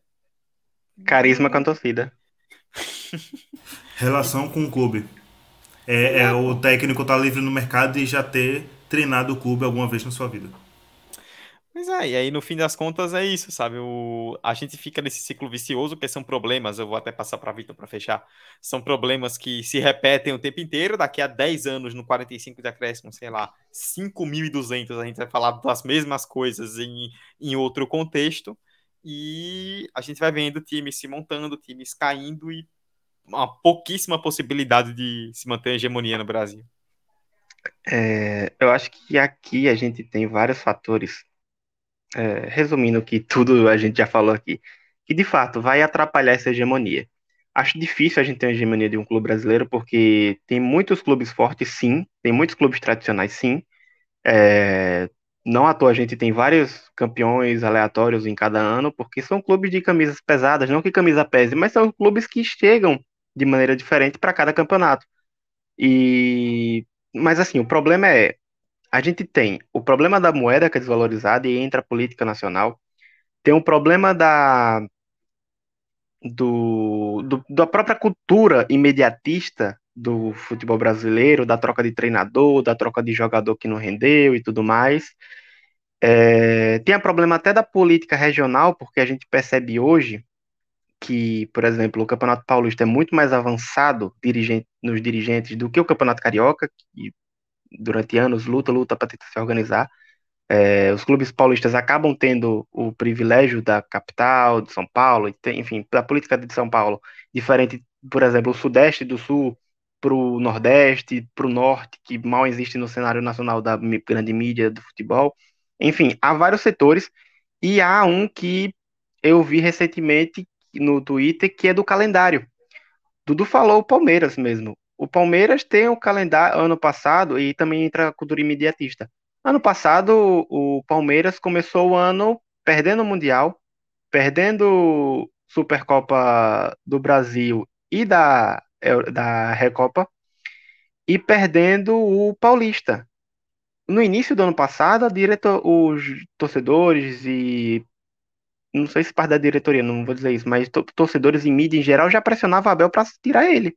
Carisma com a torcida. Relação com o clube. É, é o técnico estar tá livre no mercado e já ter treinado o clube alguma vez na sua vida. Mas é, e aí no fim das contas é isso, sabe? O, a gente fica nesse ciclo vicioso, que são problemas, eu vou até passar para Vitor para fechar. São problemas que se repetem o tempo inteiro, daqui a 10 anos, no 45 de acréscimo, sei lá, 5.200, a gente vai falar das mesmas coisas em, em outro contexto. E a gente vai vendo times se montando, times caindo e uma pouquíssima possibilidade de se manter a hegemonia no Brasil. É, eu acho que aqui a gente tem vários fatores, é, resumindo que tudo a gente já falou aqui, que de fato vai atrapalhar essa hegemonia. Acho difícil a gente ter uma hegemonia de um clube brasileiro, porque tem muitos clubes fortes, sim, tem muitos clubes tradicionais, sim. É, não à toa a gente tem vários campeões aleatórios em cada ano, porque são clubes de camisas pesadas, não que camisa pese, mas são clubes que chegam de maneira diferente para cada campeonato. E mas assim, o problema é a gente tem o problema da moeda que é desvalorizada e entra a política nacional. Tem um problema da do, do, da própria cultura imediatista do futebol brasileiro, da troca de treinador, da troca de jogador que não rendeu e tudo mais. É, tem a problema até da política regional, porque a gente percebe hoje que, por exemplo, o Campeonato Paulista é muito mais avançado dirigente, nos dirigentes do que o Campeonato Carioca, que durante anos luta, luta para tentar se organizar. É, os clubes paulistas acabam tendo o privilégio da capital, de São Paulo, enfim, da política de São Paulo, diferente, por exemplo, o Sudeste do Sul para o Nordeste, para o Norte, que mal existe no cenário nacional da grande mídia do futebol. Enfim, há vários setores e há um que eu vi recentemente no Twitter que é do calendário. Dudu falou o Palmeiras mesmo. O Palmeiras tem o calendário ano passado e também entra a cultura imediatista. Ano passado, o Palmeiras começou o ano perdendo o Mundial, perdendo Supercopa do Brasil e da, da Recopa, e perdendo o Paulista. No início do ano passado, diretor, os torcedores e não sei se parte da diretoria, não vou dizer isso, mas torcedores e mídia em geral já pressionavam Abel para tirar ele.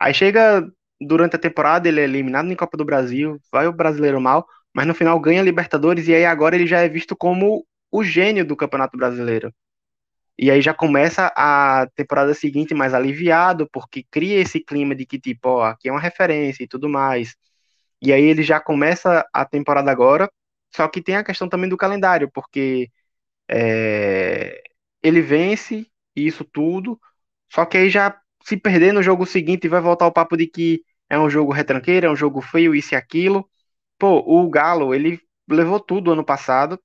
Aí chega durante a temporada, ele é eliminado em Copa do Brasil, vai o brasileiro mal, mas no final ganha Libertadores e aí agora ele já é visto como o gênio do Campeonato Brasileiro. E aí já começa a temporada seguinte mais aliviado, porque cria esse clima de que, tipo, ó, aqui é uma referência e tudo mais. E aí ele já começa a temporada agora, só que tem a questão também do calendário, porque é, ele vence isso tudo, só que aí já se perder no jogo seguinte vai voltar o papo de que é um jogo retranqueiro, é um jogo feio, isso e aquilo. Pô, o Galo, ele levou tudo ano passado,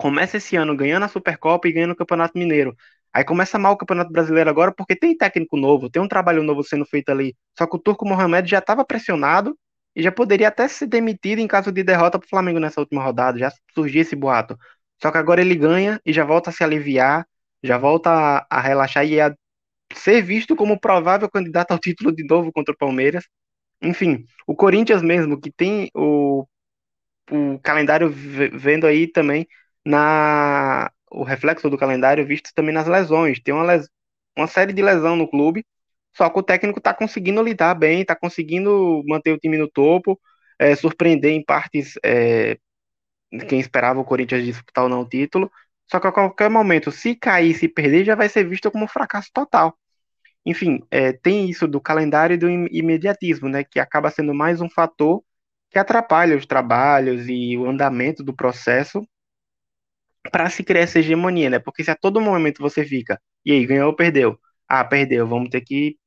começa esse ano ganhando a Supercopa e ganhando o Campeonato Mineiro. Aí começa mal o Campeonato Brasileiro agora porque tem técnico novo, tem um trabalho novo sendo feito ali. Só que o Turco Mohamed já estava pressionado e já poderia até ser demitido em caso de derrota para o Flamengo nessa última rodada. Já surgiu esse boato. Só que agora ele ganha e já volta a se aliviar, já volta a, a relaxar e a ser visto como provável candidato ao título de novo contra o Palmeiras. Enfim, o Corinthians mesmo, que tem o, o calendário vendo aí também na o reflexo do calendário visto também nas lesões. Tem uma, les, uma série de lesão no clube, só que o técnico está conseguindo lidar bem, está conseguindo manter o time no topo, é, surpreender em partes é, quem esperava o Corinthians disputar ou não o título. Só que a qualquer momento, se cair, se perder, já vai ser visto como um fracasso total. Enfim, é, tem isso do calendário e do imediatismo, né, que acaba sendo mais um fator que atrapalha os trabalhos e o andamento do processo para se criar essa hegemonia, né? Porque se a todo momento você fica, e aí, ganhou ou perdeu? Ah, perdeu, vamos ter que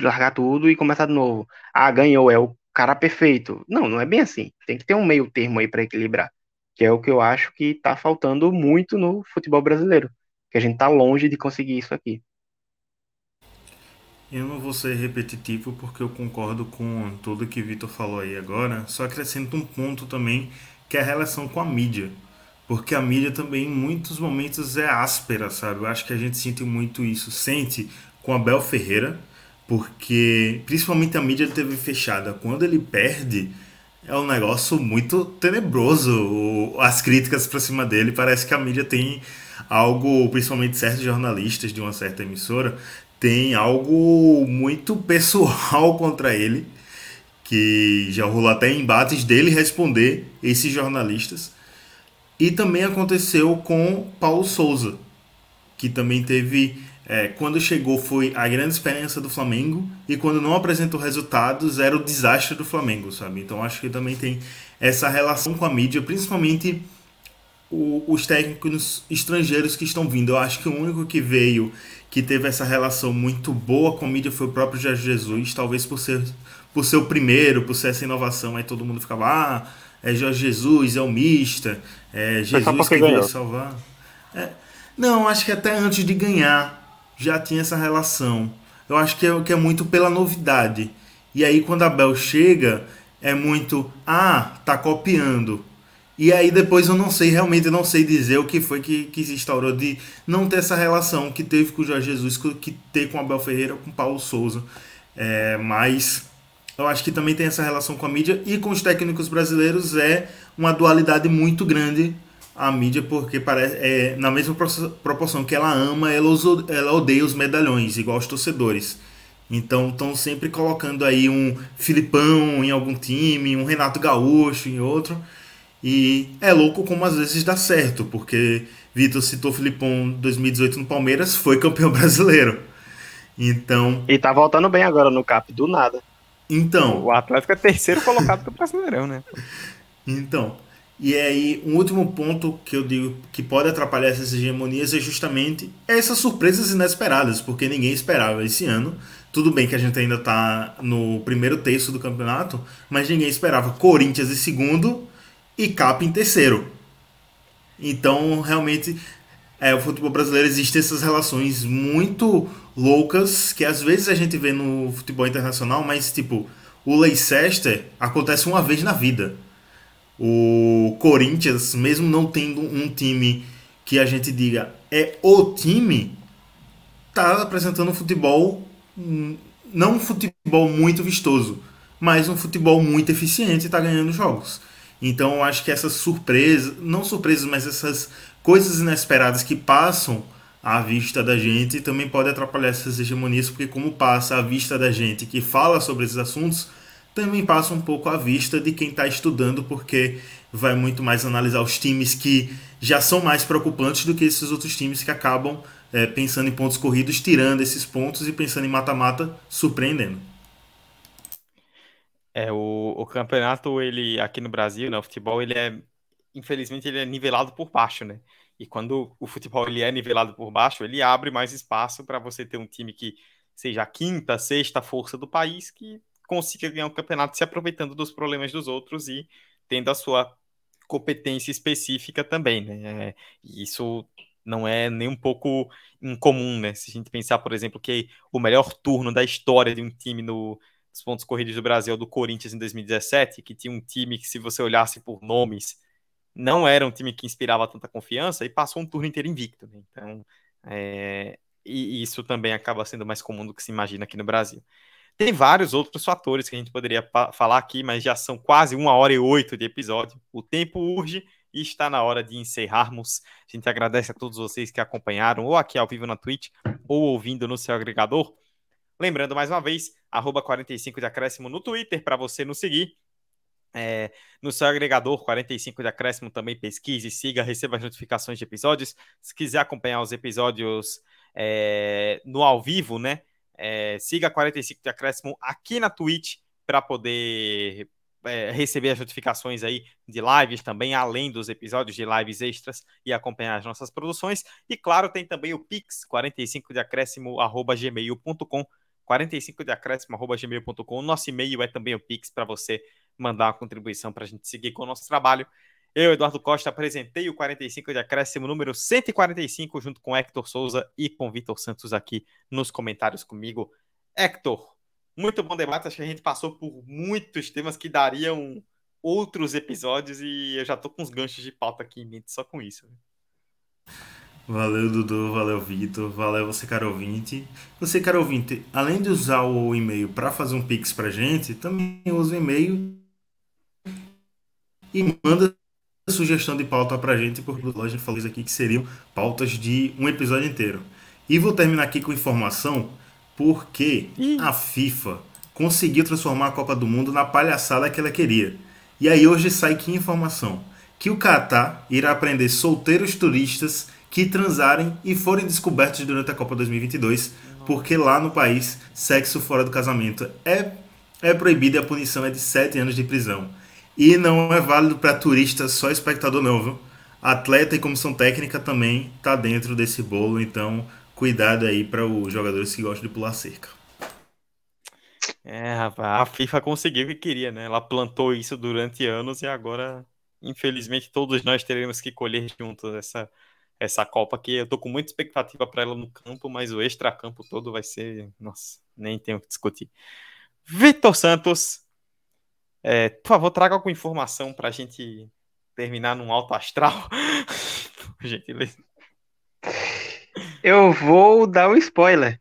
largar tudo e começar de novo. Ah, ganhou, é o cara perfeito. Não, não é bem assim. Tem que ter um meio termo aí para equilibrar, que é o que eu acho que está faltando muito no futebol brasileiro, que a gente está longe de conseguir isso aqui. Eu não vou ser repetitivo porque eu concordo com tudo que Vitor falou aí agora, só acrescento um ponto também que é a relação com a mídia. Porque a mídia também em muitos momentos é áspera, sabe? Eu acho que a gente sente muito isso, sente com Abel Ferreira, porque principalmente a mídia teve fechada. Quando ele perde, é um negócio muito tenebroso. As críticas para cima dele, parece que a mídia tem algo, principalmente certos jornalistas de uma certa emissora, tem algo muito pessoal [laughs] contra ele, que já rolou até embates dele responder esses jornalistas. E também aconteceu com Paulo Souza, que também teve. É, quando chegou foi a grande esperança do Flamengo e quando não apresentou resultados era o desastre do Flamengo, sabe? Então acho que também tem essa relação com a mídia, principalmente o, os técnicos estrangeiros que estão vindo. Eu acho que o único que veio que teve essa relação muito boa com a mídia foi o próprio Jorge Jesus, talvez por ser, por ser o primeiro, por ser essa inovação, aí todo mundo ficava, ah, é Jorge Jesus, é o mista, é Jesus que veio salvar. É, não, acho que até antes de ganhar já tinha essa relação. Eu acho que é, que é muito pela novidade. E aí quando a Bel chega, é muito, ah, tá copiando. E aí depois eu não sei, realmente não sei dizer o que foi que, que se instaurou de não ter essa relação que teve com o Jorge Jesus, que ter com Abel Ferreira com Paulo Souza. É, mas eu acho que também tem essa relação com a mídia e com os técnicos brasileiros é uma dualidade muito grande a mídia, porque parece é, na mesma proporção que ela ama, ela, ela odeia os medalhões, igual os torcedores. Então estão sempre colocando aí um Filipão em algum time, um Renato Gaúcho em outro. E é louco como às vezes dá certo, porque Vitor citou Filipão 2018 no Palmeiras, foi campeão [laughs] brasileiro. Então. E tá voltando bem agora no CAP, do nada. Então. O Atlético é terceiro colocado do Brasileirão, né? [laughs] Então. E aí, um último ponto que eu digo que pode atrapalhar essas hegemonias é justamente essas surpresas inesperadas, porque ninguém esperava esse ano. Tudo bem que a gente ainda está no primeiro terço do campeonato, mas ninguém esperava Corinthians em segundo e Cap em terceiro. Então, realmente, é, o futebol brasileiro existe essas relações muito loucas que às vezes a gente vê no futebol internacional, mas tipo, o Leicester acontece uma vez na vida. O Corinthians, mesmo não tendo um time que a gente diga é o time, tá apresentando um futebol hum, não um futebol muito vistoso, mas um futebol muito eficiente e está ganhando jogos. Então eu acho que essas surpresas, não surpresas, mas essas coisas inesperadas que passam à vista da gente também podem atrapalhar essas hegemonias, porque como passa à vista da gente que fala sobre esses assuntos, também passa um pouco à vista de quem está estudando, porque vai muito mais analisar os times que já são mais preocupantes do que esses outros times que acabam é, pensando em pontos corridos, tirando esses pontos e pensando em mata-mata, surpreendendo. É, o, o campeonato, ele aqui no Brasil, né, o futebol, ele é, infelizmente, ele é nivelado por baixo, né? E quando o futebol ele é nivelado por baixo, ele abre mais espaço para você ter um time que seja a quinta, sexta força do país, que consiga ganhar o um campeonato se aproveitando dos problemas dos outros e tendo a sua competência específica também, né? É, isso não é nem um pouco incomum, né? Se a gente pensar, por exemplo, que o melhor turno da história de um time no os pontos corridos do Brasil do Corinthians em 2017, que tinha um time que, se você olhasse por nomes, não era um time que inspirava tanta confiança e passou um turno inteiro invicto. Né? Então, é, e isso também acaba sendo mais comum do que se imagina aqui no Brasil. Tem vários outros fatores que a gente poderia falar aqui, mas já são quase uma hora e oito de episódio. O tempo urge e está na hora de encerrarmos. A gente agradece a todos vocês que acompanharam, ou aqui ao vivo na Twitch, ou ouvindo no seu agregador. Lembrando mais uma vez, arroba 45 de acréscimo no Twitter para você nos seguir. É, no seu agregador 45 de acréscimo também pesquise, siga, receba as notificações de episódios. Se quiser acompanhar os episódios é, no ao vivo, né? É, siga 45 de acréscimo aqui na Twitch para poder é, receber as notificações aí de lives também, além dos episódios de lives extras e acompanhar as nossas produções. E claro, tem também o Pix 45 de acréscimo arroba gmail.com 45 de acréscimo.gmail.com. Nosso e-mail é também o Pix para você mandar uma contribuição para a gente seguir com o nosso trabalho. Eu, Eduardo Costa, apresentei o 45 de acréscimo número 145, junto com Hector Souza e com Vitor Santos aqui nos comentários comigo. Hector, muito bom debate. Acho que a gente passou por muitos temas que dariam outros episódios e eu já tô com uns ganchos de pauta aqui em mente só com isso. Valeu, Dudu. Valeu, Vitor. Valeu você, caro ouvinte. Você, caro ouvinte, além de usar o e-mail para fazer um pix pra gente, também usa o e-mail e manda sugestão de pauta pra gente, porque a loja falou isso aqui que seriam pautas de um episódio inteiro. E vou terminar aqui com informação porque a FIFA conseguiu transformar a Copa do Mundo na palhaçada que ela queria. E aí hoje sai que informação? Que o Catar irá prender solteiros turistas que transarem e forem descobertos durante a Copa 2022, porque lá no país, sexo fora do casamento é, é proibido e a punição é de 7 anos de prisão. E não é válido para turista só espectador não, viu? atleta e comissão técnica também tá dentro desse bolo, então cuidado aí para os jogadores que gostam de pular cerca. É, rapaz, a FIFA conseguiu o que queria, né? Ela plantou isso durante anos e agora, infelizmente, todos nós teremos que colher juntos essa, essa Copa que eu tô com muita expectativa para ela no campo, mas o extra-campo todo vai ser. Nossa, nem tenho o que discutir. Vitor Santos, é, por favor, traga alguma informação para a gente terminar num alto astral. [laughs] por gentileza. Eu vou dar um spoiler,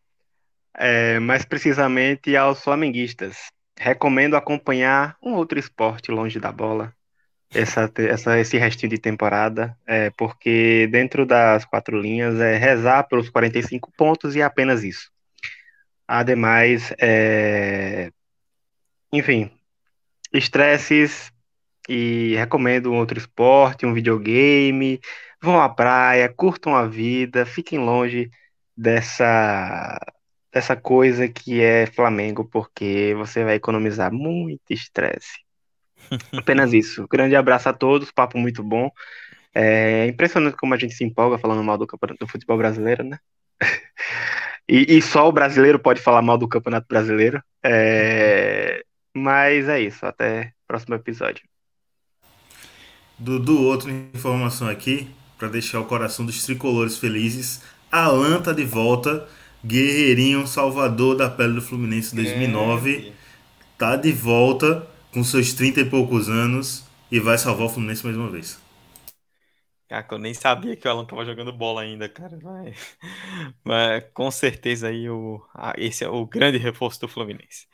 é, mais precisamente aos flamenguistas. Recomendo acompanhar um outro esporte longe da bola, essa, essa, esse restinho de temporada, é, porque dentro das quatro linhas é rezar pelos 45 pontos e apenas isso. Ademais, é, enfim, estresses e recomendo um outro esporte, um videogame, vão à praia, curtam a vida, fiquem longe dessa dessa coisa que é Flamengo, porque você vai economizar muito estresse. [laughs] Apenas isso. Grande abraço a todos, papo muito bom. É impressionante como a gente se empolga falando mal do, do futebol brasileiro, né? [laughs] e, e, só o brasileiro pode falar mal do Campeonato Brasileiro. É... Mas é isso. Até o próximo episódio. Dudu, outra informação aqui, para deixar o coração dos tricolores felizes. Alan tá de volta. Guerreirinho, salvador da pele do Fluminense 2009. É. Tá de volta com seus 30 e poucos anos e vai salvar o Fluminense mais uma vez. Cara, eu nem sabia que o Alan tava jogando bola ainda, cara. Mas, mas com certeza aí o, esse é o grande reforço do Fluminense.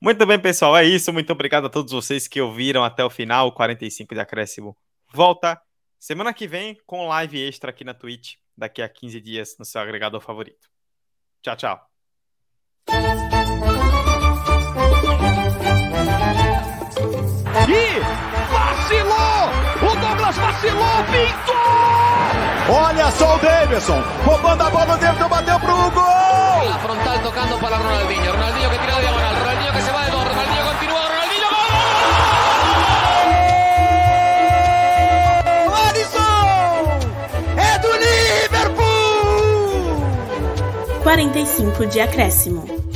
Muito bem, pessoal. É isso. Muito obrigado a todos vocês que ouviram até o final. O 45 de acréscimo volta semana que vem com live extra aqui na Twitch. Daqui a 15 dias no seu agregador favorito. Tchau, tchau. E vacilou! O Douglas vacilou, pintou! Olha só o Davidson, roubando a bola dentro, bateu pro gol! La frontal tocando para Ronaldinho. Ronaldinho que tira de diagonal. Ronaldinho que se va de dos. Ronaldinho continúa. Ronaldinho gol! Alisson! É do Liverpool! 45 de acréscimo.